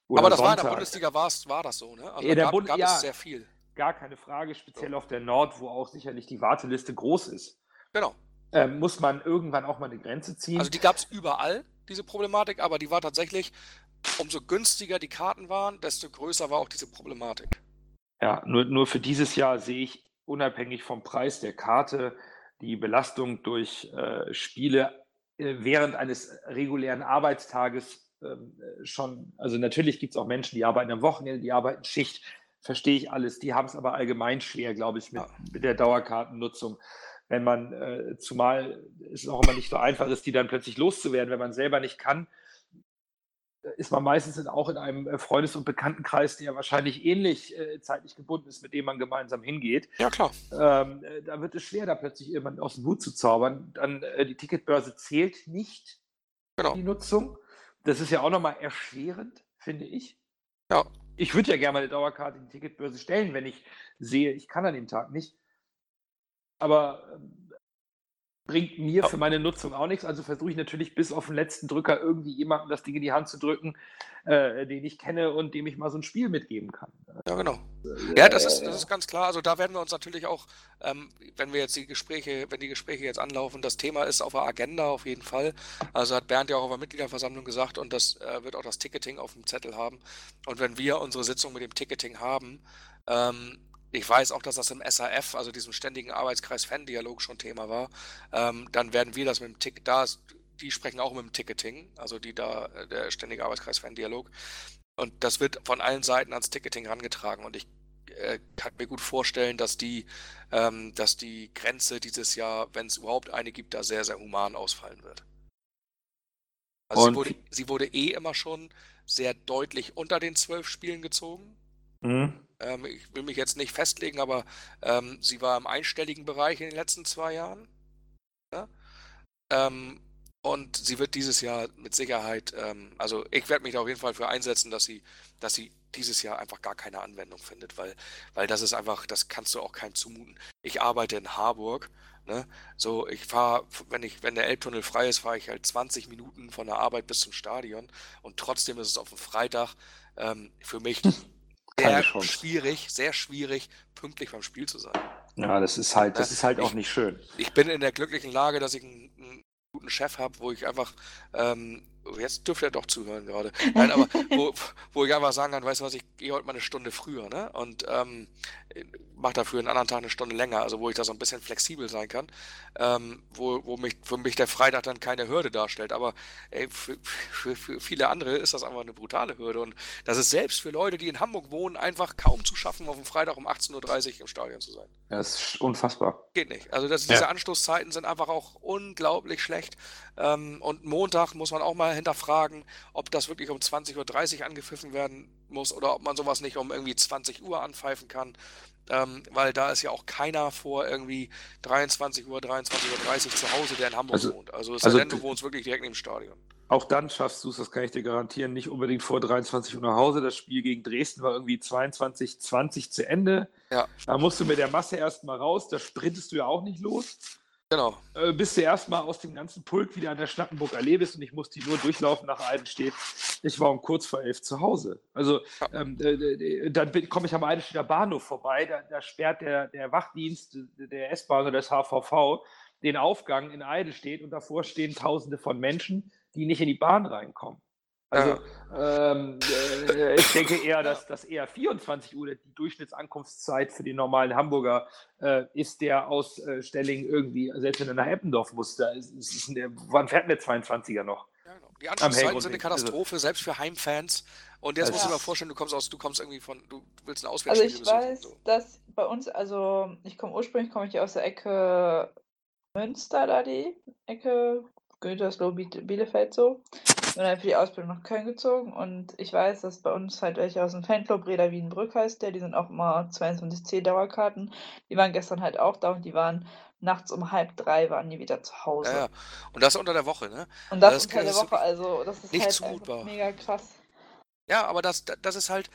Aber das Sonntag. war in der Bundesliga war das so, ne? Also ja, gab, Bund, gab ja, es sehr viel. Gar keine Frage, speziell so. auf der Nord, wo auch sicherlich die Warteliste groß ist. Genau. Ähm, muss man irgendwann auch mal eine Grenze ziehen. Also die gab es überall, diese Problematik, aber die war tatsächlich, umso günstiger die Karten waren, desto größer war auch diese Problematik. Ja, nur, nur für dieses Jahr sehe ich unabhängig vom Preis der Karte die Belastung durch äh, Spiele äh, während eines regulären Arbeitstages äh, schon, also natürlich gibt es auch Menschen, die arbeiten am Wochenende, die arbeiten Schicht, verstehe ich alles, die haben es aber allgemein schwer, glaube ich, mit, mit, der Dauerkartennutzung. Wenn man, äh, zumal es auch immer nicht so einfach ist, die dann plötzlich loszuwerden, wenn man selber nicht kann, ist man meistens auch in einem äh, Freundes- und Bekanntenkreis, der wahrscheinlich ähnlich äh, zeitlich gebunden ist, mit dem man gemeinsam hingeht. Ja, klar. Ähm, äh, da wird es schwer, da plötzlich jemanden aus dem Hut zu zaubern. Dann äh, die Ticketbörse zählt nicht genau. die Nutzung. Das ist ja auch nochmal erschwerend, finde ich. Ja. Ich würde ja gerne mal eine Dauerkarte in die Ticketbörse stellen, wenn ich sehe, ich kann an dem Tag nicht. Aber ähm, bringt mir für meine Nutzung auch nichts. Also versuche ich natürlich bis auf den letzten Drücker irgendwie jemandem das Ding in die Hand zu drücken, äh, den ich kenne und dem ich mal so ein Spiel mitgeben kann. Ja, genau. Ja, das ist, das ist ganz klar. Also da werden wir uns natürlich auch, ähm, wenn wir jetzt die Gespräche, wenn die Gespräche jetzt anlaufen, das Thema ist auf der Agenda auf jeden Fall. Also hat Bernd ja auch auf der Mitgliederversammlung gesagt und das äh, wird auch das Ticketing auf dem Zettel haben. Und wenn wir unsere Sitzung mit dem Ticketing haben, ähm, ich weiß auch, dass das im SAF, also diesem ständigen Arbeitskreis Fan-Dialog schon Thema war. Ähm, dann werden wir das mit dem Ticket, da die sprechen auch mit dem Ticketing, also die da, äh, der ständige Arbeitskreis Fan-Dialog. Und das wird von allen Seiten ans Ticketing herangetragen. Und ich äh, kann mir gut vorstellen, dass die, ähm, dass die Grenze dieses Jahr, wenn es überhaupt eine gibt, da sehr, sehr human ausfallen wird. Also sie wurde, sie wurde eh immer schon sehr deutlich unter den zwölf Spielen gezogen. Mhm. Ähm, ich will mich jetzt nicht festlegen, aber ähm, sie war im einstelligen Bereich in den letzten zwei Jahren. Ja? Ähm, und sie wird dieses Jahr mit Sicherheit, ähm, also ich werde mich da auf jeden Fall für einsetzen, dass sie, dass sie dieses Jahr einfach gar keine Anwendung findet, weil, weil das ist einfach, das kannst du auch keinem zumuten. Ich arbeite in Harburg, ne? So, ich fahre, wenn ich, wenn der Elbtunnel frei ist, fahre ich halt 20 Minuten von der Arbeit bis zum Stadion und trotzdem ist es auf dem Freitag ähm, für mich sehr schwierig, sehr schwierig, pünktlich beim Spiel zu sein. Ja, das ist halt, das ist halt auch ich, nicht schön. Ich bin in der glücklichen Lage, dass ich einen, einen guten Chef habe, wo ich einfach ähm, jetzt dürfte er doch zuhören gerade. Nein, aber wo, wo ich einfach sagen kann, weißt du was, ich gehe heute mal eine Stunde früher, ne? Und ähm, mache dafür einen anderen Tag eine Stunde länger, also wo ich da so ein bisschen flexibel sein kann, ähm, wo, wo mich für mich der Freitag dann keine Hürde darstellt. Aber ey, für, für, für, viele andere ist das einfach eine brutale Hürde. Und das ist selbst für Leute, die in Hamburg wohnen, einfach kaum zu schaffen, auf dem Freitag um 18.30 Uhr im Stadion zu sein. Das ist unfassbar. Geht nicht. Also das, diese ja. Anstoßzeiten sind einfach auch unglaublich schlecht. Ähm, und Montag muss man auch mal hinterfragen, ob das wirklich um 20.30 Uhr angepfiffen werden muss oder ob man sowas nicht um irgendwie 20 Uhr anpfeifen kann. Ähm, weil da ist ja auch keiner vor irgendwie 23 Uhr, 23.30 Uhr zu Hause, der in Hamburg also, wohnt. Also es also, denn, du wohnst wirklich direkt neben dem Stadion. Auch dann schaffst du es, das kann ich dir garantieren, nicht unbedingt vor 23 Uhr nach Hause. Das Spiel gegen Dresden war irgendwie 22, 20 zu Ende. Ja. Da musst du mit der Masse erstmal raus, da sprintest du ja auch nicht los. Genau. Äh, bis du erstmal aus dem ganzen Pulk wieder an der Schnackenburg erlebst und ich musste nur durchlaufen nach Eidenstedt. Ich war um kurz vor elf zu Hause. Also ähm, äh, dann komme ich am Eidenstedter Bahnhof vorbei, da, da sperrt der, der Wachdienst der S-Bahn oder des HVV den Aufgang in Eidenstedt und davor stehen Tausende von Menschen, die nicht in die Bahn reinkommen. Also ja. ähm, äh, ich denke eher, dass das eher 24 Uhr die Durchschnittsankunftszeit für den normalen Hamburger äh, ist, der aus äh, Stelling irgendwie, selbst wenn er nach Eppendorf muss, da ist, ist, ist, wann fährt der 22er noch? Ja, genau. Die Anschlusszeiten sind eine Katastrophe, also, selbst für Heimfans. Und jetzt musst du dir mal vorstellen, du kommst aus, du kommst irgendwie von, du willst ein Auswärtsspiel Also ich weiß, so. dass bei uns, also ich komme ursprünglich komme ich aus der Ecke Münster, da die Ecke Gütersloh, Bielefeld so bin dann für die Ausbildung nach Köln gezogen und ich weiß, dass bei uns halt welche aus dem Fanclub Reda Wienbrück heißt der, die sind auch immer 22C Dauerkarten. Die waren gestern halt auch da und die waren nachts um halb drei waren die wieder zu Hause. Ja, ja. Und das unter der Woche, ne? Und das, das unter der Woche, also das ist nicht halt mega krass. Ja, aber das, das ist halt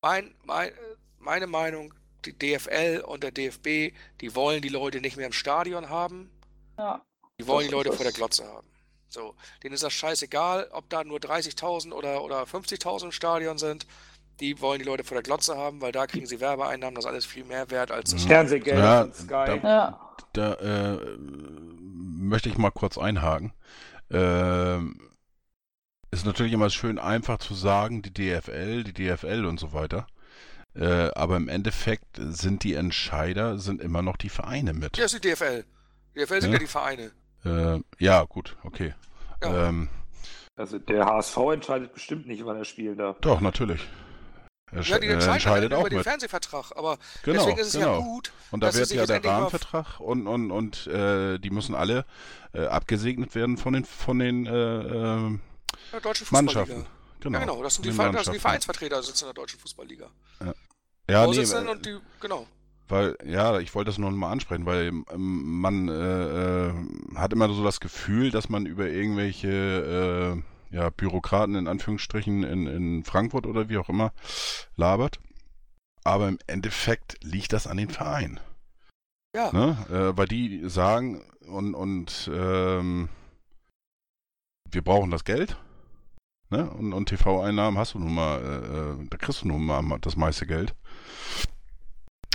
mein, mein, meine Meinung, die DFL und der DFB, die wollen die Leute nicht mehr im Stadion haben. Ja. Die wollen die Leute vor der. Glotze haben. So, denen ist das scheißegal, ob da nur 30.000 oder, oder 50.000 im Stadion sind. Die wollen die Leute vor der Glotze haben, weil da kriegen sie Werbeeinnahmen, das ist alles viel mehr wert als das. Fernsehgelder Ja, von Sky. da- Ja. Da äh, möchte ich mal kurz einhaken. Ähm, ist natürlich immer schön einfach zu sagen, die DFL, die DFL und so weiter. Äh, aber im Endeffekt sind die Entscheider sind immer noch die Vereine mit. Ja, ist die DFL. Die DFL sind Ja. ja die Vereine. Äh, ja, gut, okay. Ja. Ähm, Also der HSV entscheidet bestimmt nicht, wann er spielen darf. doch, natürlich. Er Ja, die entscheiden entscheidet dann auch über den mit. Fernsehvertrag, aber Genau, deswegen ist es genau. ja gut. Und da dass sie wird sich ja der Rahmenvertrag und, und, und äh, die müssen alle äh, abgesegnet werden von den, von den äh, äh, Ja, deutsche Mannschaften. Fußballliga. Genau. Ja, genau. Das sind, die, das sind die. Vereinsvertreter, sitzen in der deutschen Fußballliga. Ja, nee, Vorsitzenden weil, und die, genau. Weil, ja, ich wollte das nur mal ansprechen, weil ähm, man äh, äh, hat immer so das Gefühl, dass man über irgendwelche äh, ja, Bürokraten in Anführungsstrichen in, in Frankfurt oder wie auch immer labert. Aber im Endeffekt liegt das an den Vereinen. Ja. Ne? Äh, weil die sagen und, und ähm, wir brauchen das Geld. Ne? Und, und TV-Einnahmen hast du nun mal, äh, äh, da kriegst du nun mal das meiste Geld.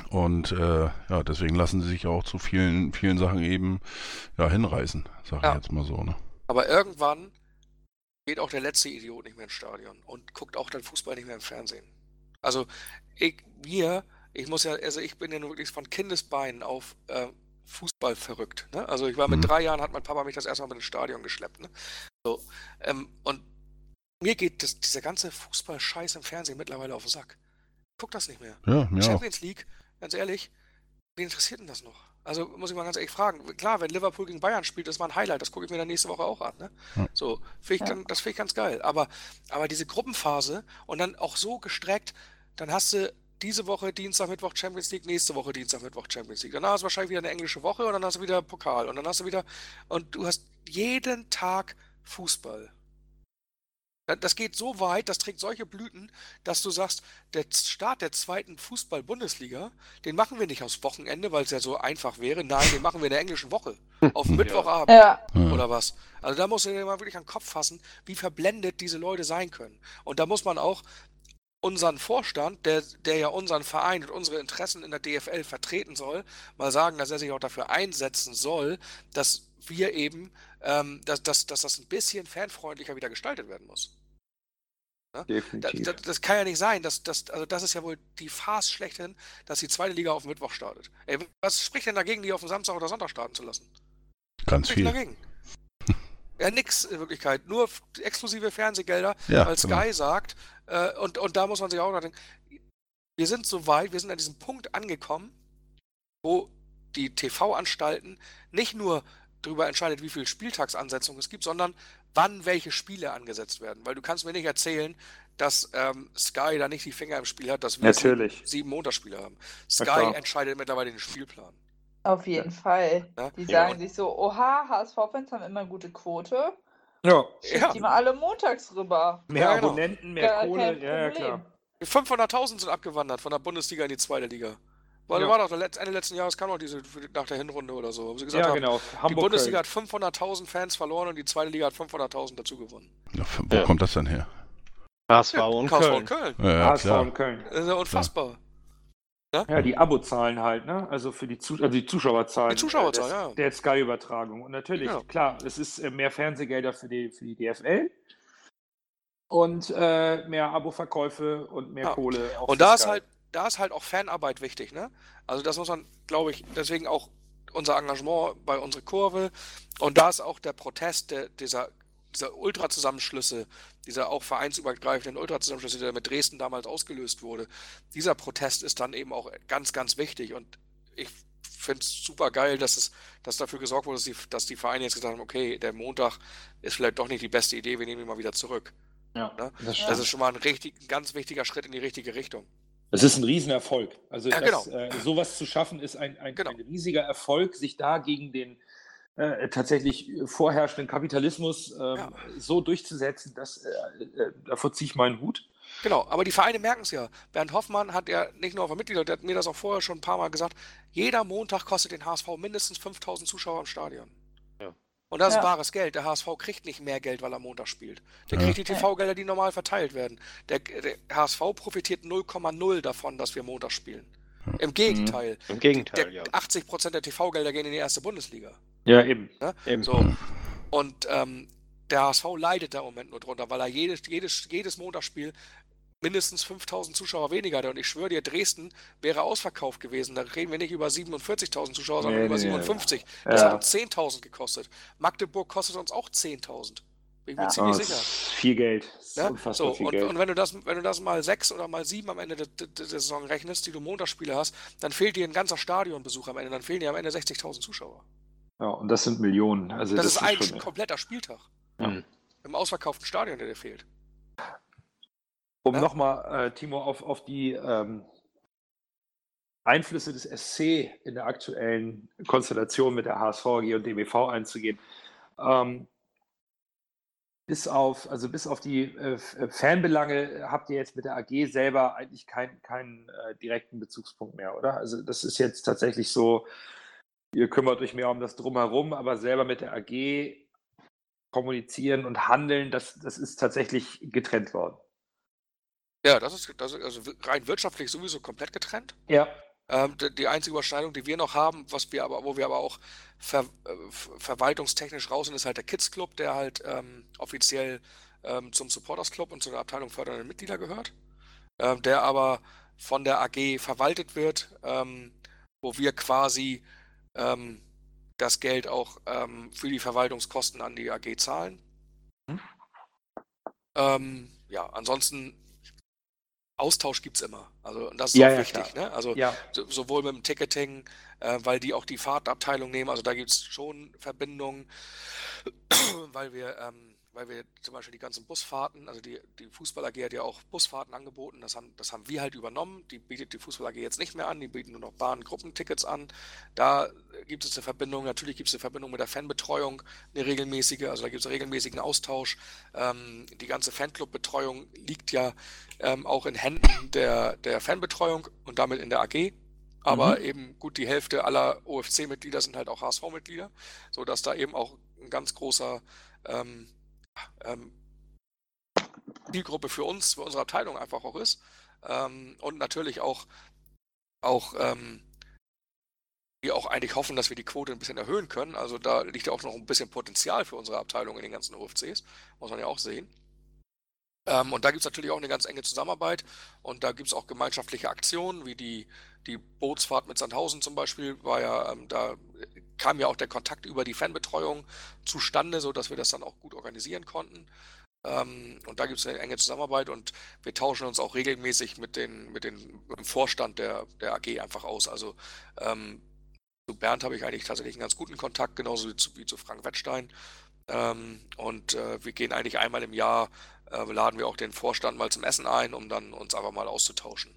Und äh, ja, deswegen lassen sie sich auch zu vielen, vielen Sachen eben ja, hinreißen, sag Ja. ich jetzt mal so. Ne? Aber irgendwann geht auch der letzte Idiot nicht mehr ins Stadion und guckt auch dann Fußball nicht mehr im Fernsehen. Also ich, wir, ich muss ja, also ich bin ja wirklich von Kindesbeinen auf äh, Fußball verrückt. Ne? Also ich war mit Mhm. drei Jahren, hat mein Papa mich das erste Mal mit ins Stadion geschleppt. Ne? So, ähm, und mir geht das, dieser ganze Fußball-Scheiß im Fernsehen mittlerweile auf den Sack. Ich guck das nicht mehr. Ja, mir auch. Champions League, ganz ehrlich, wen interessiert denn das noch? Also muss ich mal ganz ehrlich fragen. Klar, wenn Liverpool gegen Bayern spielt, das war ein Highlight, das gucke ich mir dann nächste Woche auch an. Ne? Ja. So, find ich Ja. dann, das finde ich ganz geil. Aber, aber diese Gruppenphase und dann auch so gestreckt, dann hast du diese Woche Dienstag, Mittwoch Champions League, nächste Woche Dienstag, Mittwoch Champions League. Danach hast du wahrscheinlich wieder eine englische Woche und dann hast du wieder Pokal und dann hast du wieder und du hast jeden Tag Fußball. Da- Das geht so weit, das trägt solche Blüten, dass du sagst, der Start der zweiten Fußball-Bundesliga, den machen wir nicht aufs Wochenende, weil es ja so einfach wäre. Nein, den machen wir in der englischen Woche. Auf Mittwochabend Ja. Ja. oder was. Also da musst du dir mal wirklich an den Kopf fassen, wie verblendet diese Leute sein können. Und da muss man auch unseren Vorstand, der, der ja unseren Verein und unsere Interessen in der DFL vertreten soll, mal sagen, dass er sich auch dafür einsetzen soll, dass wir eben, ähm, dass, dass, dass das ein bisschen fanfreundlicher wieder gestaltet werden muss. Da, Definitiv. da, das kann ja nicht sein. Das, das, also das ist ja wohl die Farce schlechthin, dass die zweite Liga auf dem Mittwoch startet. Ey, was spricht denn dagegen, die auf dem Samstag oder Sonntag starten zu lassen? Ganz Spricht viel. dagegen? Ja, nix in Wirklichkeit. Nur exklusive Fernsehgelder, Ja, weil genau. Sky sagt, äh, und, und da muss man sich auch noch denken, wir sind so weit, wir sind an diesem Punkt angekommen, wo die TV-Anstalten nicht nur darüber entscheidet, wie viel Spieltagsansetzung es gibt, sondern wann welche Spiele angesetzt werden. Weil du kannst mir nicht erzählen, dass ähm, Sky da nicht die Finger im Spiel hat, dass wir Natürlich. sieben, sieben Montagsspiele haben. Sky entscheidet mittlerweile den Spielplan. Auf jeden Fall. Ja. Die Ja, sagen sich so, oha, HSV-Fans haben immer gute Quote. Ja, Ja, Die mal alle montags rüber. mehr Ja, genau. Abonnenten, mehr Kohle. kein Ja, ja, Problem. klar. 500.000 sind abgewandert von der Bundesliga in die zweite Liga. Weil Ja. war doch Ende letzten Jahres kam noch diese nach der Hinrunde oder so. Haben sie gesagt Ja, haben, genau. die Hamburg, Bundesliga Köln. hat 500.000 Fans verloren und die zweite Liga hat 500.000 dazu gewonnen. Ja, wo Ja. kommt das denn her? HSV und KSV Köln. und Köln. Ja, ja HSV klar. und Köln. Das ist ja unfassbar. Ja, die Abozahlen halt, ne? Also für die, Zus also die Zuschauerzahlen. Die Zuschauerzahl, äh, ja. Der Sky-Übertragung. Und natürlich, Ja. klar, es ist äh, mehr Fernsehgelder für die, für die DFL und äh, mehr Abo-Verkäufe und mehr Ja. Kohle. Und da ist halt, da ist halt auch Fanarbeit wichtig, ne? Also das muss man, glaube ich, deswegen auch unser Engagement bei unserer Kurve. Und da ist auch der Protest der, dieser, dieser Ultrazusammenschlüsse, dieser auch vereinsübergreifenden Ultrazusammenschlüsse, der mit Dresden damals ausgelöst wurde. Dieser Protest ist dann eben auch ganz, ganz wichtig. Und ich finde es super geil, dass es, dass dafür gesorgt wurde, dass die, dass die Vereine jetzt gesagt haben, okay, der Montag ist vielleicht doch nicht die beste Idee, wir nehmen ihn mal wieder zurück. Ja, ne? das. Das ist schon mal ein richtig, ein ganz wichtiger Schritt in die richtige Richtung. Das ist ein Riesenerfolg. Also Ja, das, genau. äh, sowas zu schaffen, ist ein, ein, Genau. ein riesiger Erfolg, sich da gegen den äh, tatsächlich vorherrschenden Kapitalismus ähm, Ja. so durchzusetzen, dass äh, äh, davor ziehe ich meinen Hut. Genau, aber die Vereine merken es ja. Bernd Hoffmann hat ja nicht nur auf der Mitglieder, der hat mir das auch vorher schon ein paar Mal gesagt, jeder Montag kostet den HSV mindestens 5000 Zuschauer im Stadion. Ja. Und das Ja. ist wahres Geld. Der HSV kriegt nicht mehr Geld, weil er Montag spielt. Der Ja. kriegt die TV-Gelder, die normal verteilt werden. Der, der HSV profitiert 0,0 davon, dass wir Montag spielen. Im Gegenteil. Im Gegenteil, der, ja. 80% der TV-Gelder gehen in die erste Bundesliga. Ja, eben. Eben. So. Und ähm, der HSV leidet da im Moment nur drunter, weil er jedes, jedes, jedes Montagsspiel mindestens 5000 Zuschauer weniger hatte. Und ich schwöre dir, Dresden wäre ausverkauft gewesen. Da reden wir nicht über 47.000 Zuschauer, sondern Nee, über nee, 57. ja. Das Ja. hat uns 10.000 gekostet. Magdeburg kostet uns auch 10.000. Bin ich mir Ja. ziemlich sicher. ist viel Geld. Das ist Ja? unfassbar So, viel und, Geld. und wenn du das, wenn du das mal sechs oder mal sieben am Ende der, der, der Saison rechnest, die du Montagsspiele hast, dann fehlt dir ein ganzer Stadionbesuch am Ende. Dann fehlen dir am Ende 60.000 Zuschauer. ja, und das sind Millionen. Also Das, das, ist eigentlich schon, ein kompletter Spieltag. Mhm. Im ausverkauften Stadion, der dir fehlt. Um Ja. nochmal, äh, Timo, auf, auf die ähm, Einflüsse des SC in der aktuellen Konstellation mit der HSV AG und DBV einzugehen. Ähm, bis auf, also bis auf die äh, äh, Fanbelange habt ihr jetzt mit der AG selber eigentlich keinen keinen äh, direkten Bezugspunkt mehr, oder? Also das ist jetzt tatsächlich so, ihr kümmert euch mehr um das Drumherum, aber selber mit der AG kommunizieren und handeln, das, das ist tatsächlich getrennt worden. Ja, das ist, das ist also rein wirtschaftlich sowieso komplett getrennt. Ja. Ähm, die, einzige Überschneidung, die wir noch haben, was wir aber, wo wir aber auch ver, äh, verwaltungstechnisch raus sind, ist halt der Kids Club, der halt ähm, offiziell ähm, zum Supporters Club und zu der Abteilung fördernde Mitglieder gehört, ähm, der aber von der AG verwaltet wird, ähm, wo wir quasi ähm, das Geld auch für die Verwaltungskosten an die AG zahlen. Ähm, ja, ansonsten Austausch gibt es immer. Also und das ist Ja, auch ja, wichtig. Ne? Also Ja. so- sowohl mit dem Ticketing, äh, weil die auch die Fahrtabteilung nehmen. Also da gibt es schon Verbindungen, weil wir, ähm, weil wir zum Beispiel die ganzen Busfahrten, also die, die Fußball AG hat ja auch Busfahrten angeboten, das haben, das haben wir halt übernommen. Die bietet die Fußball AG jetzt nicht mehr an, die bieten nur noch Bahn-Gruppentickets an. Da gibt es eine Verbindung, natürlich gibt es eine Verbindung mit der Fanbetreuung, eine regelmäßige, also da gibt es einen regelmäßigen Austausch. Ähm, die ganze Fanclub-Betreuung liegt ja ähm, auch in Händen der, der Fanbetreuung und damit in der AG. Aber eben gut, die Hälfte aller OFC-Mitglieder sind halt auch HSV-Mitglieder, sodass da eben auch ein ganz großer ähm, ähm, Zielgruppe für uns, für unsere Abteilung einfach auch ist. Ähm, und natürlich auch, auch ähm, wir auch eigentlich hoffen, dass wir die Quote ein bisschen erhöhen können. Also da liegt ja auch noch ein bisschen Potenzial für unsere Abteilung in den ganzen OFCs, muss man ja auch sehen. Ähm, und da gibt es natürlich auch eine ganz enge Zusammenarbeit und da gibt es auch gemeinschaftliche Aktionen, wie die, die Bootsfahrt mit Sandhausen zum Beispiel, war ja, ähm, da kam ja auch der Kontakt über die Fanbetreuung zustande, sodass wir das dann auch gut organisieren konnten. Ähm, und da gibt es eine enge Zusammenarbeit und wir tauschen uns auch regelmäßig mit, den, mit, den, mit dem Vorstand der, der AG einfach aus. Also ähm, zu Bernd habe ich eigentlich tatsächlich einen ganz guten Kontakt, genauso wie zu, wie zu Frank Wettstein. Ähm, und äh, wir gehen eigentlich einmal im Jahr, äh, laden wir auch den Vorstand mal zum Essen ein, um dann uns einfach mal auszutauschen.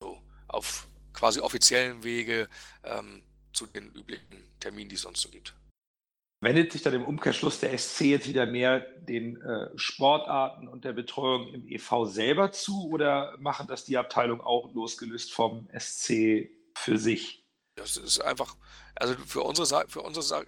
So, auf quasi offiziellen Wege ähm, zu den üblichen Terminen, die es sonst so gibt. Wendet sich dann im Umkehrschluss der SC jetzt wieder mehr den äh, Sportarten und der Betreuung im EV selber zu oder machen das die Abteilung auch losgelöst vom SC für sich? Das ist einfach, also für unsere für unsere äh,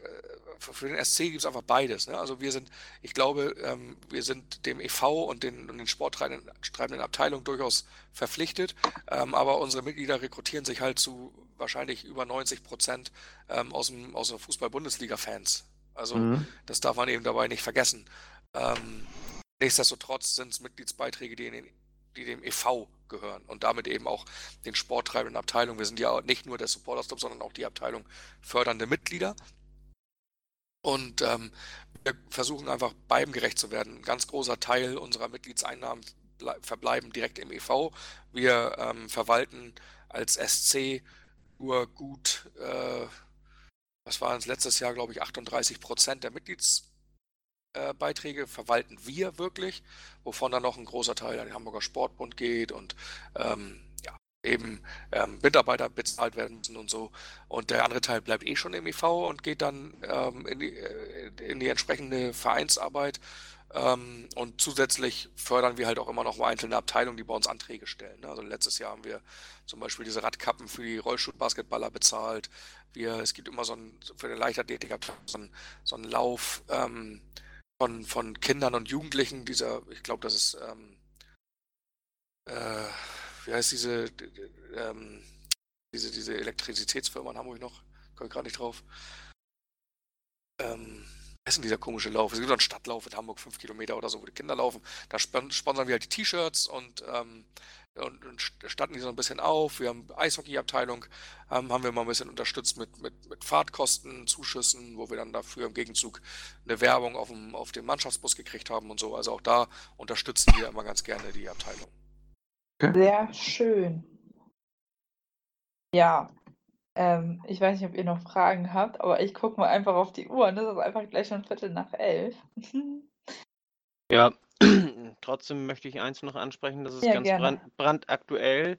für den SC gibt es einfach beides. Ne? Also wir sind, ich glaube, ähm, wir sind dem EV und den, und den sporttreibenden treibenden Abteilungen durchaus verpflichtet, ähm, aber unsere Mitglieder rekrutieren sich halt zu wahrscheinlich über 90 Prozent ähm, aus dem, aus der Fußball-Bundesliga-Fans. Also Mhm. das darf man eben dabei nicht vergessen. Ähm, nichtsdestotrotz sind es Mitgliedsbeiträge, die, den, die dem e.V. gehören und damit eben auch den sporttreibenden Abteilungen. Wir sind ja nicht nur der Supporters Club, sondern auch die Abteilung fördernde Mitglieder. Und ähm, wir versuchen einfach beidem gerecht zu werden. Ein ganz großer Teil unserer Mitgliedseinnahmen blei- verbleiben direkt im e.V. Wir ähm, verwalten als SC nur gut, äh, was waren es letztes Jahr, glaube ich, 38 Prozent der Mitgliedsbeiträge verwalten wir wirklich, wovon dann noch ein großer Teil an den Hamburger Sportbund geht und ähm, eben ähm, Mitarbeiter bezahlt werden müssen und so. Und der andere Teil bleibt eh schon im EV und geht dann ähm, in die, äh, in die entsprechende Vereinsarbeit. Ähm, und zusätzlich fördern wir halt auch immer noch einzelne Abteilungen, die bei uns Anträge stellen. Ne? Also letztes Jahr haben wir zum Beispiel diese Radkappen für die Rollstuhlbasketballer bezahlt. Wir, es gibt immer so ein, für den Leichtathletik so einen, so einen Lauf ähm, von, von Kindern und Jugendlichen. Dieser, ich glaube, das ist, ähm, äh, wie heißt diese, ähm, diese, diese Elektrizitätsfirma in Hamburg noch? Komme gerade nicht drauf. Ähm, was ist denn dieser komische Lauf? Es gibt so einen Stadtlauf in Hamburg, fünf Kilometer oder so, wo die Kinder laufen. Da sponsern wir halt die T-Shirts und, ähm, und, und, statten die so ein bisschen auf. Wir haben Eishockey-Abteilung, ähm, haben wir mal ein bisschen unterstützt mit, mit, mit Fahrtkosten, Zuschüssen, wo wir dann dafür im Gegenzug eine Werbung auf dem, auf dem Mannschaftsbus gekriegt haben und so. Also auch da unterstützen wir immer ganz gerne die Abteilung. Okay. Sehr schön. Ja, ähm, ich weiß nicht, ob ihr noch Fragen habt, aber ich gucke mal einfach auf die Uhr und das ist einfach gleich schon Viertel nach elf. Ja, trotzdem möchte ich eins noch ansprechen, das ist Ja, ganz brand, brandaktuell.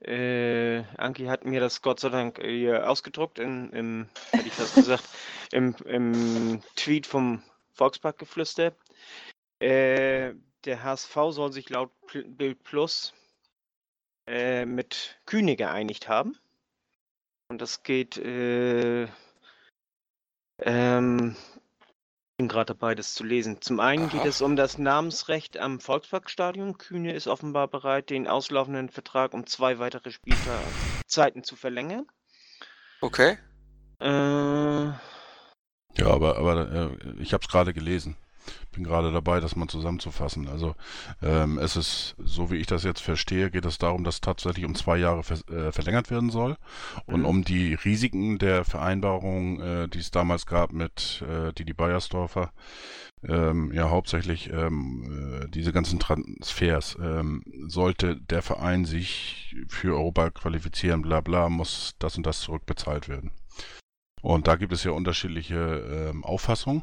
Äh, Anki hat mir das Gott sei Dank äh, hier ausgedruckt, in, im, hätte ich fast gesagt, im, im Tweet vom Volksparkgeflüster. Äh, der HSV soll sich laut Bild Plus äh, mit Kühne geeinigt haben. Und das geht, äh, ähm, ich bin gerade dabei, das zu lesen. Zum einen geht Aha. es um das Namensrecht am Volksparkstadion. Kühne ist offenbar bereit, den auslaufenden Vertrag um zwei weitere Spielzeiten zu verlängern. Okay. Äh, Ja, aber, aber äh, ich habe es gerade gelesen. Bin gerade dabei, das mal zusammenzufassen. Also ähm, es ist, so wie ich das jetzt verstehe, geht es darum, dass tatsächlich um zwei Jahre ver äh, verlängert werden soll und Mhm. um die Risiken der Vereinbarung, äh, die es damals gab mit äh, Didi Beiersdorfer, ähm, ja hauptsächlich ähm, äh, diese ganzen Transfers. Ähm, sollte der Verein sich für Europa qualifizieren, bla bla, muss das und das zurückbezahlt werden. Und da gibt es ja unterschiedliche ähm, Auffassungen,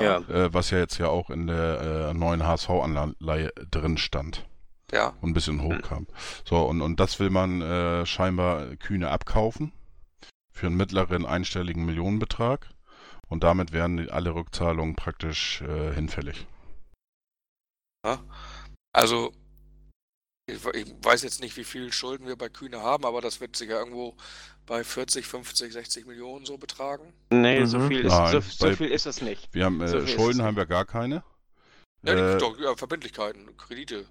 ja. äh, was ja jetzt ja auch in der äh, neuen HSV-Anleihe drin stand Ja. und ein bisschen hochkam. So, und, und das will man äh, scheinbar Kühne abkaufen für einen mittleren einstelligen Millionenbetrag. Und damit wären die- alle Rückzahlungen praktisch äh, hinfällig. Ja. Also, ich, we- ich weiß jetzt nicht, wie viel Schulden wir bei Kühne haben, aber das wird sich ja irgendwo bei 40, 50, 60 Millionen so betragen. Nee, so Mhm. viel ist, Nein, so, so viel ist es nicht. Wir haben äh, So Schulden haben wir gar keine. Ja, Äh, doch, ja, Verbindlichkeiten, Kredite.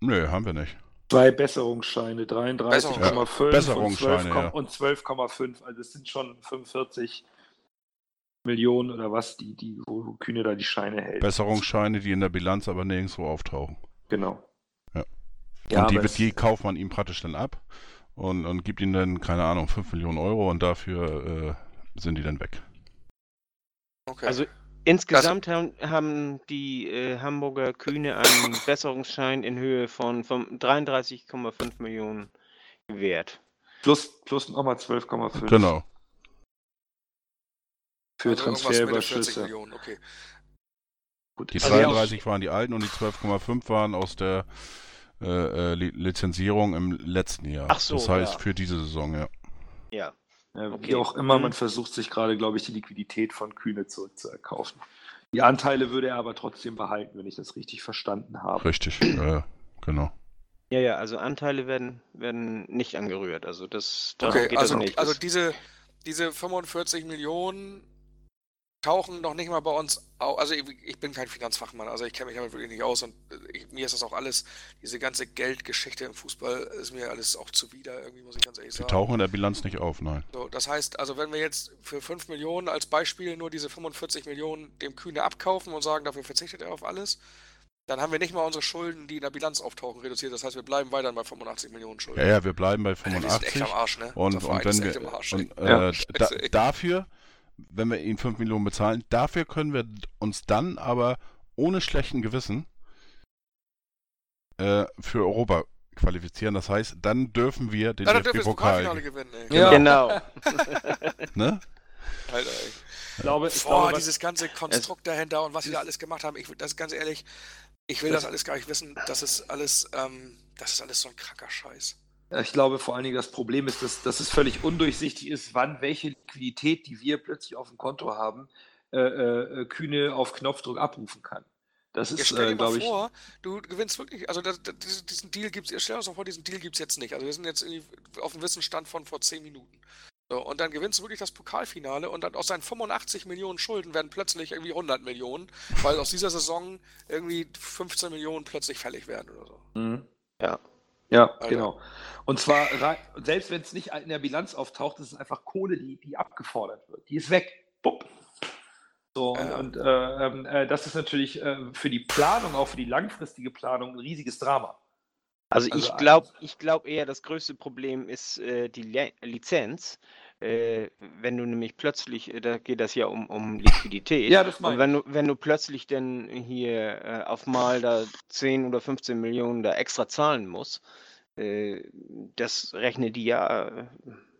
Nö, haben wir nicht. Zwei Besserungsscheine, 33,5 und Besserungsscheine, 12, ja. und 12,5. Also es sind schon 45 Millionen oder was, die, die, wo wo Kühne da die Scheine hält. Besserungsscheine, die in der Bilanz aber nirgendwo auftauchen. Genau. Ja. Und die, wird- die kauft man ihm praktisch dann ab und, und gibt ihm dann, keine Ahnung, 5 Millionen Euro und dafür äh, sind die dann weg. Okay. Also insgesamt haben, haben die äh, Hamburger Kühne einen Besserungsschein in Höhe von, von 33,5 Millionen gewährt. Plus, plus nochmal 12,5 Genau. für also irgendwas Mitte 40 Transferüberschüsse. Millionen, okay. Gut. Die Also ja, 33 waren die alten und die 12,5 waren aus der äh, äh, Li- Lizenzierung im letzten Jahr. Ach so, das heißt ja. für diese Saison, ja. Ja. Okay. Wie auch immer, Mhm. man versucht sich gerade, glaube ich, die Liquidität von Kühne zurückzuerkaufen. Die Anteile würde er aber trotzdem behalten, wenn ich das richtig verstanden habe. Richtig, äh, genau. Ja, ja, also Anteile werden, werden nicht angerührt. Also das darum Okay, geht also, es nicht. also Das- diese, diese 45 Millionen tauchen noch nicht mal bei uns auf. Also ich, ich bin kein Finanzfachmann, also ich kenne mich damit wirklich nicht aus und äh, ich, mir ist das auch alles, diese ganze Geldgeschichte im Fußball ist mir alles auch zuwider, irgendwie muss ich ganz ehrlich Die sagen. tauchen in der Bilanz nicht auf, nein. So, das heißt, also wenn wir jetzt für 5 Millionen als Beispiel nur diese 45 Millionen dem Kühne abkaufen und sagen, dafür verzichtet er auf alles, dann haben wir nicht mal unsere Schulden, die in der Bilanz auftauchen, reduziert. Das heißt, wir bleiben weiterhin bei 85 Millionen Schulden. Ja, ja, wir bleiben bei Alter, wir sind echt 85. am Arsch, ne? Und, und wenn ist wir echt im Arsch, und, äh, Ja, da, dafür, wenn wir ihnen 5 Millionen bezahlen, dafür können wir uns dann aber ohne schlechten Gewissen äh, für Europa qualifizieren. Das heißt, dann dürfen wir den Ja, dann dürfen wir das DFB-Pokal, gewinnen, ey. Ja. Genau. ne? Alter, ey. Ich glaube, ich Boah, glaube, dieses ganze Konstrukt dahinter und was sie da alles gemacht haben, ich, das ist ganz ehrlich, ich will das alles gar nicht wissen. Das ist alles, ähm, das ist alles so ein kranker Scheiß. Ich glaube vor allen Dingen, das Problem ist, dass, dass es völlig undurchsichtig ist, wann welche Liquidität, die wir plötzlich auf dem Konto haben, äh, äh, Kühne auf Knopfdruck abrufen kann. Das ist, stell dir äh, mal vor, du gewinnst wirklich, also das, das, diesen- Deal gibt's, stell dir mal vor, diesen Deal gibt's jetzt nicht. Also wir sind jetzt auf dem Wissensstand von vor 10 Minuten. So, und dann gewinnst du wirklich das Pokalfinale und dann aus seinen 85 Millionen Schulden werden plötzlich irgendwie 100 Millionen, weil aus dieser Saison irgendwie 15 Millionen plötzlich fällig werden oder so. Mhm. Ja. Ja, Alter. genau. Und zwar, selbst wenn es nicht in der Bilanz auftaucht, ist es einfach Kohle, die, die abgefordert wird. Die ist weg. Bupp. So, und, Ja. und äh, ähm, äh, das ist natürlich äh, für die Planung, auch für die langfristige Planung, ein riesiges Drama. Also, Also ich glaube ich glaub eher, das größte Problem ist äh, die Le Lizenz. Äh, wenn du nämlich plötzlich, äh, da geht das ja um, um Liquidität. Ja, das Und wenn du, wenn du plötzlich dann hier äh, auf mal da 10 oder 15 Millionen da extra zahlen musst, äh, das rechnet die ja äh,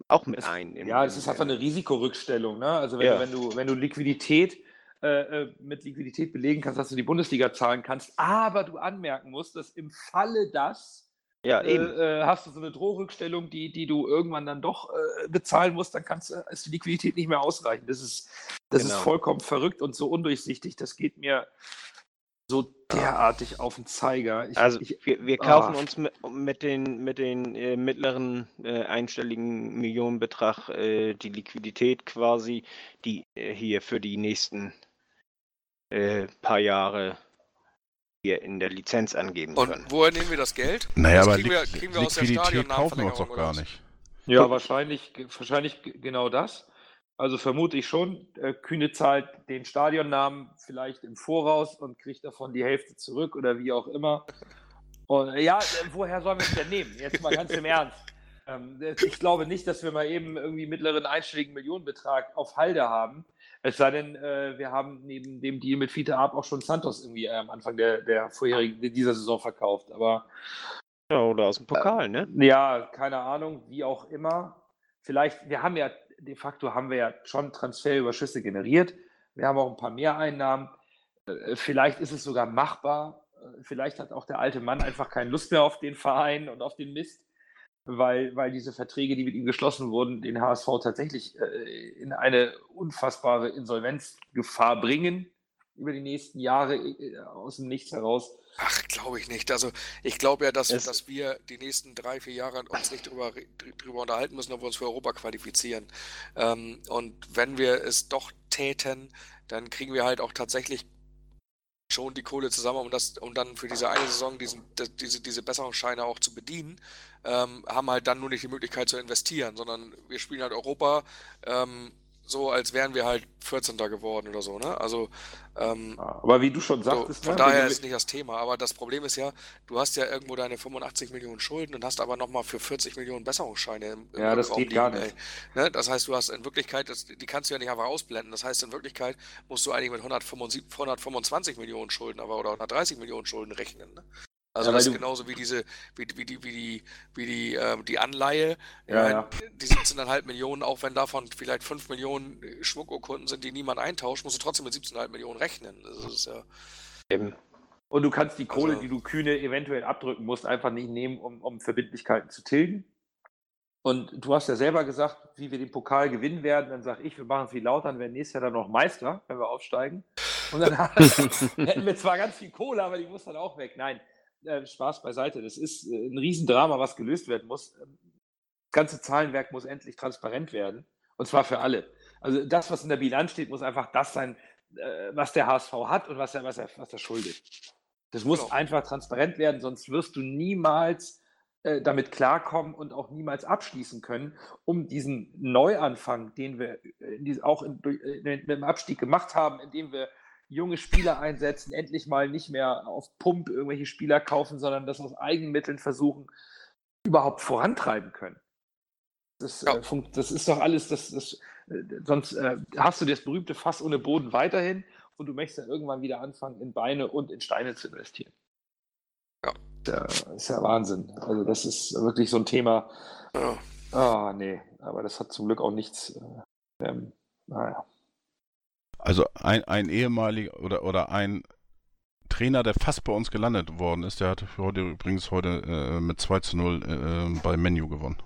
auch mit ein. in- Ja, in- ist einfach eine Risikorückstellung. Ne? Also wenn, Ja. du, wenn, du, wenn du Liquidität äh, mit Liquidität belegen kannst, dass du die Bundesliga zahlen kannst, aber du anmerken musst, dass im Falle das Ja, äh, eben. äh, hast du so eine Drohrückstellung, die, die du irgendwann dann doch äh, bezahlen musst, dann kannst, ist die Liquidität nicht mehr ausreichend. Das ist, das ist Genau. vollkommen verrückt und so undurchsichtig. Das geht mir so derartig auf den Zeiger. Ich, Also ich, wir, wir kaufen ah. uns mit, mit den, mit den äh, mittleren äh, einstelligen Millionenbetrag äh, die Liquidität quasi, die äh, hier für die nächsten äh, paar Jahre hier in der Lizenz angeben können. Und woher nehmen wir das Geld? Naja, Das aber kriegen wir- kriegen wir aus der Liquidität kaufen wir uns doch gar nicht. Ja, wahrscheinlich, wahrscheinlich genau das. Also vermute ich schon. Äh, Kühne zahlt den Stadionnamen vielleicht im Voraus und kriegt davon die Hälfte zurück oder wie auch immer. Und, äh, ja, äh, woher sollen wir es denn nehmen? Jetzt mal ganz im Ernst. Ähm, äh, ich glaube nicht, dass wir mal eben irgendwie mittleren einstelligen Millionenbetrag auf Halde haben. Es sei denn, äh, wir haben neben dem Deal mit Fiete Ab auch schon Santos irgendwie äh, am Anfang der, der vorherigen, dieser Saison verkauft. Aber Ja, oder aus dem Pokal, ne? ja, keine Ahnung, wie auch immer. Vielleicht, wir haben ja, de facto haben wir ja schon Transferüberschüsse generiert. Wir haben auch ein paar Mehreinnahmen. Äh, Vielleicht ist es sogar machbar. Äh, Vielleicht hat auch der alte Mann einfach keine Lust mehr auf den Verein und auf den Mist, weil, weil diese Verträge, die mit ihm geschlossen wurden, den HSV tatsächlich äh, in eine unfassbare Insolvenzgefahr bringen über die nächsten Jahre äh, aus dem Nichts heraus. Ach, glaube ich nicht. Also ich glaube ja, dass, Es- dass wir die nächsten drei, vier Jahre uns nicht drüber, re- drüber unterhalten müssen, ob wir uns für Europa qualifizieren. Ähm, und wenn wir es doch täten, dann kriegen wir halt auch tatsächlich schon die Kohle zusammen, um das, um dann für diese eine Saison diesen, diese, diese Besserungsscheine auch zu bedienen, ähm, haben halt dann nur nicht die Möglichkeit zu investieren, sondern wir spielen halt Europa ähm, so, als wären wir halt 14. geworden oder so, ne? Also ähm, Aber wie du schon so, sagtest, von ne, daher ist nicht das Thema. Aber das Problem ist ja, du hast ja irgendwo deine 85 Millionen Schulden und hast aber nochmal für 40 Millionen Besserungsscheine im, im Ja, das Rückraum geht gar liegen, nicht. ey. Ne? Das heißt, du hast in Wirklichkeit, das, die kannst du ja nicht einfach ausblenden. Das heißt, in Wirklichkeit musst du eigentlich mit 175, 125 Millionen Schulden aber oder 130 Millionen Schulden rechnen. Ne? Also Ja, das ist genauso wie diese, wie, wie die, wie die, wie die, ähm, die Anleihe. Ja, ja. Die 17,5 Millionen, auch wenn davon vielleicht 5 Millionen äh, Schmuckurkunden sind, die niemand eintauscht, musst du trotzdem mit 17,5 Millionen rechnen. Das ist ja. Eben. Und du kannst die Kohle, Also- die du Kühne eventuell abdrücken musst, einfach nicht nehmen, um, um Verbindlichkeiten zu tilgen. Und du hast ja selber gesagt, wie wir den Pokal gewinnen werden. Dann sage ich, wir machen es wie Lautern, werden nächstes Jahr dann noch Meister, wenn wir aufsteigen. Und dann hätten wir zwar ganz viel Kohle, aber die muss dann auch weg. Nein, äh, Spaß beiseite. Das ist äh, ein Riesendrama, was gelöst werden muss. Das ganze Zahlenwerk muss endlich transparent werden. Und zwar für alle. Also das, was in der Bilanz steht, muss einfach das sein, äh, was der HSV hat und was er, was er, was er schuldet. Das muss Genau. einfach transparent werden, sonst wirst du niemals äh, damit klarkommen und auch niemals abschließen können, um diesen Neuanfang, den wir äh, in auch in, durch, äh, mit dem Abstieg gemacht haben, indem wir junge Spieler einsetzen, endlich mal nicht mehr auf Pump irgendwelche Spieler kaufen, sondern das aus Eigenmitteln versuchen, überhaupt vorantreiben können. Das, Ja. äh, das ist doch alles, das, das, äh, sonst äh, hast du das berühmte Fass ohne Boden weiterhin und du möchtest dann irgendwann wieder anfangen, in Beine und in Steine zu investieren. Ja. Das ist ja Wahnsinn. Also das ist wirklich so ein Thema. Ja. Ah, nee, aber das hat zum Glück auch nichts. Äh, ähm, naja. Also ein, ein ehemaliger oder, oder ein Trainer, der fast bei uns gelandet worden ist, der hat heute übrigens heute äh, mit 2 zu 0 äh, bei Menu gewonnen.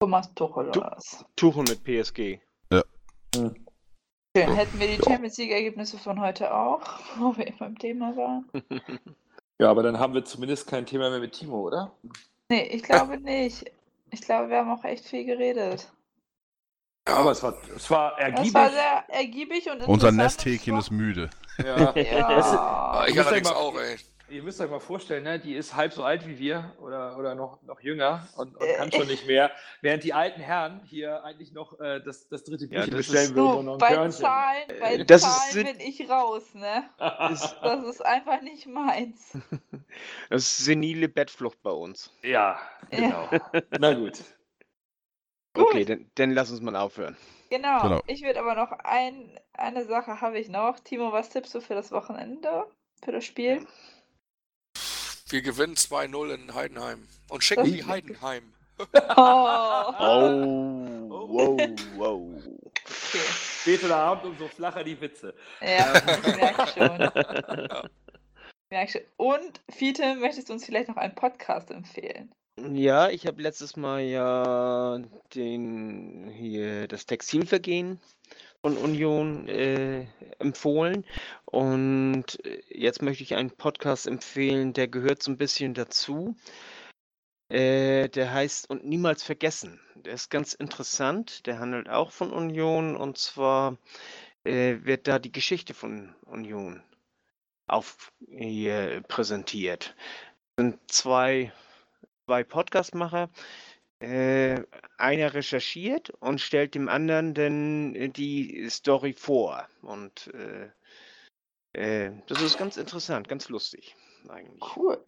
Thomas Tuchel Tu- oder was? Tuchel mit PSG. Schön. Hätten wir die Champions League-Ergebnisse von heute auch, wo wir beim Thema waren? Ja, aber dann haben wir zumindest kein Thema mehr mit Timo, oder? Nee, ich glaube nicht. Ich glaube, wir haben auch echt viel geredet. Ja, aber es war, es war ergiebig. Das war sehr ergiebig und Unser. Nesthäkchen ist müde. ja. Ja. Ich allerdings mal- auch, ey. Ihr müsst euch mal vorstellen, ne, die ist halb so alt wie wir oder, oder noch, noch jünger und, und kann schon nicht mehr, während die alten Herren hier eigentlich noch äh, das, das dritte Ja, Bierchen das bestellen ist- würden So, bei Körnchen. Zahlen, bei Äh, das ist- Zahlen sind- bin ich raus, ne? Ist, Das ist einfach nicht meins. das ist senile Bettflucht bei uns. Ja, genau. Na gut. Okay, dann, dann lass uns mal aufhören. Genau. Genau. Ich würde aber noch ein, eine Sache habe ich noch. Timo, was tippst du für das Wochenende? Für das Spiel? Wir gewinnen 2-0 in Heidenheim. Und schicken Das- die Heidenheim. Oh. Oh, wow, wow. Okay. Später Abend, umso flacher die Witze. Ja, ich merke schon. Ich merke schon. Und Fiete, möchtest du uns vielleicht noch einen Podcast empfehlen? Ja, ich habe letztes Mal ja den hier das Textilvergehen von Union äh, empfohlen und äh, jetzt möchte ich einen Podcast empfehlen, der gehört so ein bisschen dazu. Äh, der heißt Und niemals vergessen. Der ist ganz interessant. Der handelt auch von Union und zwar äh, wird da die Geschichte von Union auf hier präsentiert. Es sind zwei zwei Podcastmacher. Äh, einer recherchiert und stellt dem anderen dann äh, die Story vor. Und äh, äh, das ist ganz interessant, ganz lustig eigentlich. Cool.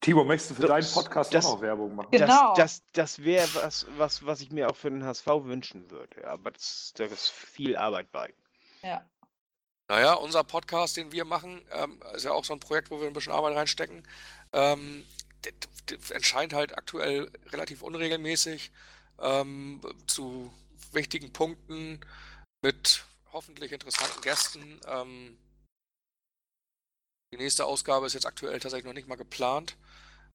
Timo, möchtest du für Das- deinen Podcast das- auch noch Werbung machen? Genau. Das, das, das wäre was, was, was ich mir auch für den HSV wünschen würde. Aber das, da ist viel Arbeit bei. Ja. Naja, unser Podcast, den wir machen, ähm, ist ja auch so ein Projekt, wo wir ein bisschen Arbeit reinstecken. Ähm, entscheidet halt aktuell relativ unregelmäßig ähm, zu wichtigen Punkten mit hoffentlich interessanten Gästen. Ähm, die nächste Ausgabe ist jetzt aktuell tatsächlich noch nicht mal geplant,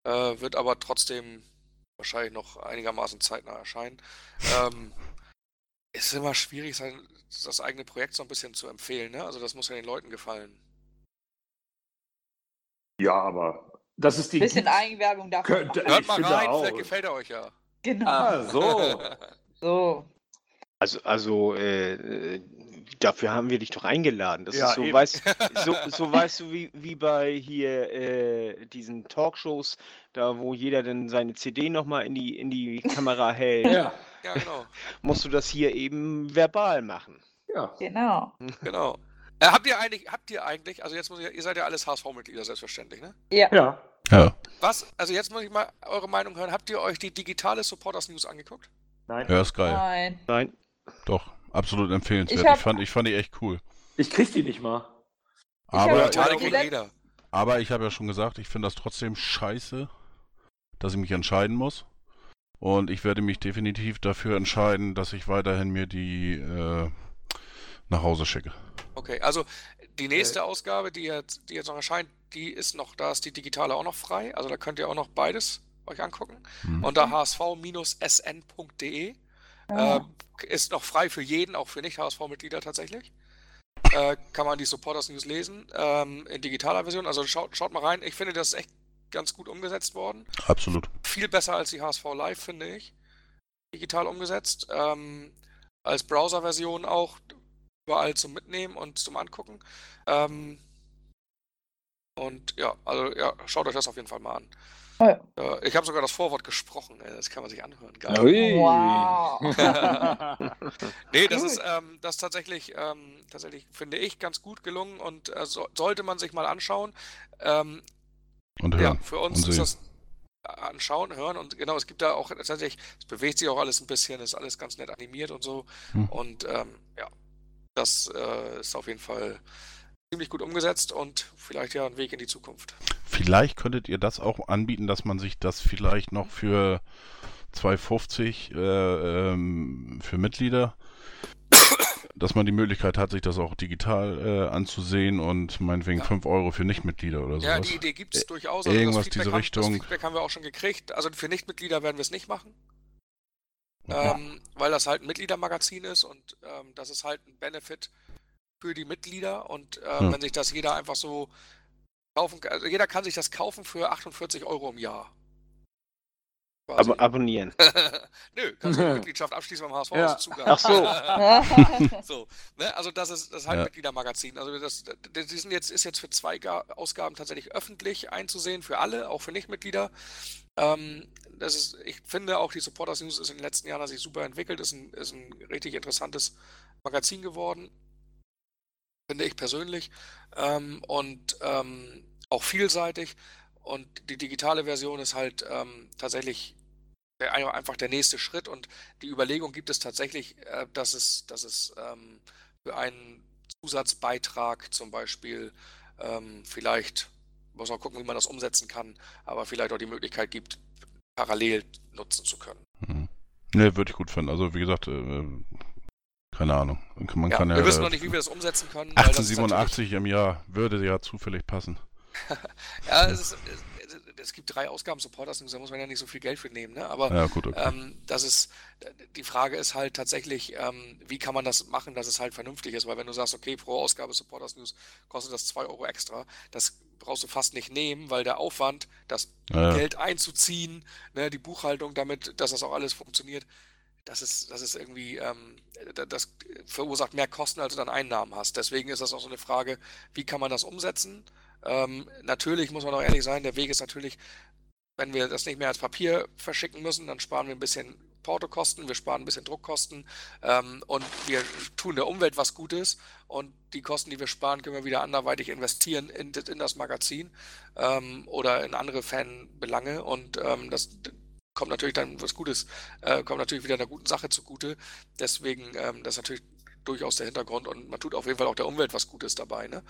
äh, wird aber trotzdem wahrscheinlich noch einigermaßen zeitnah erscheinen. Ähm, es ist immer schwierig, sein, das eigene Projekt so ein bisschen zu empfehlen, ne? Also das muss ja den Leuten gefallen. Ja, aber das ist die. Bisschen Eigenwerbung Könnte- machen. Hört Ich mal finde rein, auch. vielleicht gefällt er euch ja. Genau. Ah, so. So. Also, also äh, äh, dafür haben wir dich doch eingeladen. Das Ja, ist so, eben. weißt, so, so weißt du, wie, wie bei hier äh, diesen Talkshows, da wo jeder dann seine CD nochmal in die, in die Kamera hält, Ja, Ja, genau. musst du das hier eben verbal machen. ja. Genau. genau. Äh, habt ihr eigentlich, habt ihr eigentlich, also jetzt muss ich, ihr seid ja alles HSV-Mitglieder, selbstverständlich, ne? Ja. Ja. Ja, Was, also jetzt muss ich mal eure Meinung hören. Habt ihr euch die digitale Supporters News angeguckt? Nein. ja, ist geil. Nein. Nein. Doch, absolut empfehlenswert. Ich Ich, hab- fand, ich fand die echt cool. Ich krieg die nicht mal. hab Aber, Ja, aber ich habe ja schon gesagt, ich finde das trotzdem scheiße, dass ich mich entscheiden muss. Und ich werde mich definitiv dafür entscheiden, dass ich weiterhin mir die äh, nach Hause schicke. Okay, also die nächste Ausgabe, die jetzt, die jetzt noch erscheint, die ist noch, da ist die digitale auch noch frei. Also da könnt ihr auch noch beides euch angucken. Hm. Unter hsv-sn.de Ja. äh, ist noch frei für jeden, auch für Nicht-HSV-Mitglieder tatsächlich. Äh, kann man die Supporters News lesen ähm, in digitaler Version. Also schaut, schaut mal rein. Ich finde, das ist echt ganz gut umgesetzt worden. Absolut. Viel besser als die HSV Live, finde ich. Digital umgesetzt. Ähm, als Browser-Version auch überall zum Mitnehmen und zum Angucken. Ähm, und ja, also ja, schaut euch das auf jeden Fall mal an. Oh ja. Äh, ich habe sogar das Vorwort gesprochen, das kann man sich anhören. Geil. Wow. Nee, das ist ähm, das tatsächlich, ähm, tatsächlich, finde ich, ganz gut gelungen und äh, so, sollte man sich mal anschauen. Ähm, Und ja, hören. für uns und ist das anschauen, hören und genau, es gibt da auch tatsächlich, es bewegt sich auch alles ein bisschen, ist alles ganz nett animiert und so. Hm. Und ähm, ja, das äh, ist auf jeden Fall ziemlich gut umgesetzt und vielleicht ja ein Weg in die Zukunft. Vielleicht könntet ihr das auch anbieten, dass man sich das vielleicht noch für 2,50 äh, ähm, für Mitglieder, dass man die Möglichkeit hat, sich das auch digital äh, anzusehen und meinetwegen Ja. 5 Euro für Nichtmitglieder oder Ja, sowas. die Idee gibt es durchaus. irgendwas das diese Feedback Richtung. Haben, das Feedback haben wir auch schon gekriegt. Also für Nichtmitglieder werden wir es nicht machen. Ja. ähm, weil das halt ein Mitgliedermagazin ist und ähm, das ist halt ein Benefit für die Mitglieder und äh, hm. wenn sich das jeder einfach so kaufen kann, also jeder kann sich das kaufen für 48 Euro im Jahr. Quasi. Aber abonnieren. Nö, kannst du eine Mitgliedschaft abschließen beim HSV. Ja. Zugang. Ach so. so ne? Also das ist das ist halt ja. Mitgliedermagazin. Also das, das sind jetzt, ist jetzt für zwei Ausgaben tatsächlich öffentlich einzusehen, für alle, auch für Nichtmitglieder. Ähm, das ist, ich finde auch die Supporters News ist in den letzten Jahren sich super entwickelt, ist ein, ist ein richtig interessantes Magazin geworden. Finde ich persönlich. Ähm, und ähm, auch vielseitig. Und die digitale Version ist halt ähm, tatsächlich einfach der nächste Schritt. Und die Überlegung gibt es tatsächlich, äh, dass es, dass es ähm, für einen Zusatzbeitrag zum Beispiel ähm, vielleicht, muss man gucken, wie man das umsetzen kann, aber vielleicht auch die Möglichkeit gibt, parallel nutzen zu können. Mhm. Ne, würde ich gut finden. Also wie gesagt, äh, keine Ahnung. Man ja, kann ja, wir wissen noch nicht, wie wir das umsetzen können. 1887 im Jahr würde ja zufällig passen. ja, es, ist, es, gibt drei Ausgaben Supporters, da muss man ja nicht so viel Geld für nehmen, ne? Aber ja, gut, okay. ähm, das ist, die Frage ist halt tatsächlich, ähm, wie kann man das machen, dass es halt vernünftig ist, weil wenn du sagst, okay, pro Ausgabe Supporters News kostet das 2 Euro extra, das brauchst du fast nicht nehmen, weil der Aufwand, das ja, Geld einzuziehen, ne, die Buchhaltung damit, dass das auch alles funktioniert, das ist, das ist irgendwie, ähm, das verursacht mehr Kosten, als du dann Einnahmen hast. Deswegen ist das auch so eine Frage, wie kann man das umsetzen? Ähm, natürlich muss man auch ehrlich sein, der Weg ist natürlich, wenn wir das nicht mehr als Papier verschicken müssen, dann sparen wir ein bisschen Portokosten, wir sparen ein bisschen Druckkosten ähm, und wir tun der Umwelt was Gutes und die Kosten, die wir sparen, können wir wieder anderweitig investieren in, in das Magazin ähm, oder in andere Fanbelange und ähm, das kommt natürlich dann was Gutes, äh, kommt natürlich wieder einer guten Sache zugute. Deswegen, ähm, das ist natürlich durchaus der Hintergrund und man tut auf jeden Fall auch der Umwelt was Gutes dabei. Ne?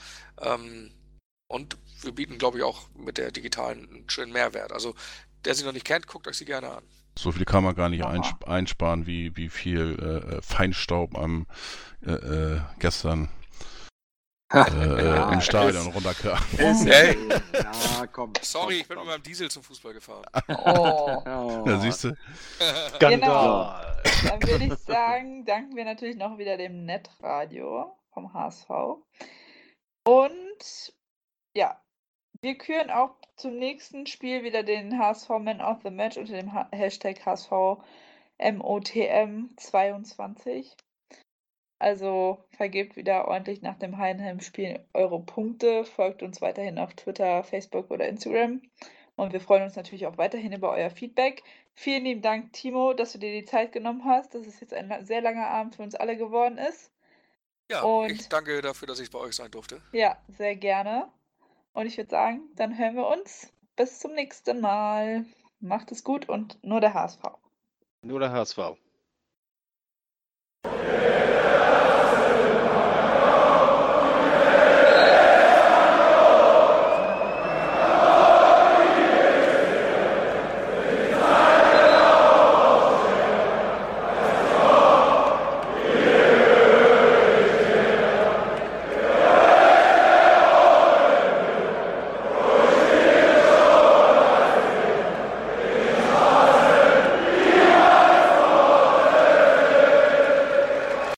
Und wir bieten, glaube ich, auch mit der digitalen einen schönen Mehrwert. Also, der sie noch nicht kennt, guckt euch sie gerne an. So viel kann man gar nicht einsp einsparen, wie, wie viel äh, äh Feinstaub am äh, äh, gestern äh, ja, im Stadion runterkam. Hey. Ja, komm. Sorry, ich bin mit meinem Diesel zum Fußball gefahren. Oh. oh. Ja, siehst du? genau. Dann würde ich sagen, danken wir natürlich noch wieder dem Netradio vom HSV. Und ja, wir küren auch zum nächsten Spiel wieder den HSV Man of the Match unter dem Hashtag HSV MOTM22. Also vergebt wieder ordentlich nach dem Heidenheim-Spiel eure Punkte, folgt uns weiterhin auf Twitter, Facebook oder Instagram. Und wir freuen uns natürlich auch weiterhin über euer Feedback. Vielen lieben Dank, Timo, dass du dir die Zeit genommen hast, dass es jetzt ein sehr langer Abend für uns alle geworden ist. Ja, und ich danke dafür, dass ich bei euch sein durfte. Ja, sehr gerne. Und ich würde sagen, dann hören wir uns. Bis zum nächsten Mal. Macht es gut und nur der HSV. Nur der HSV.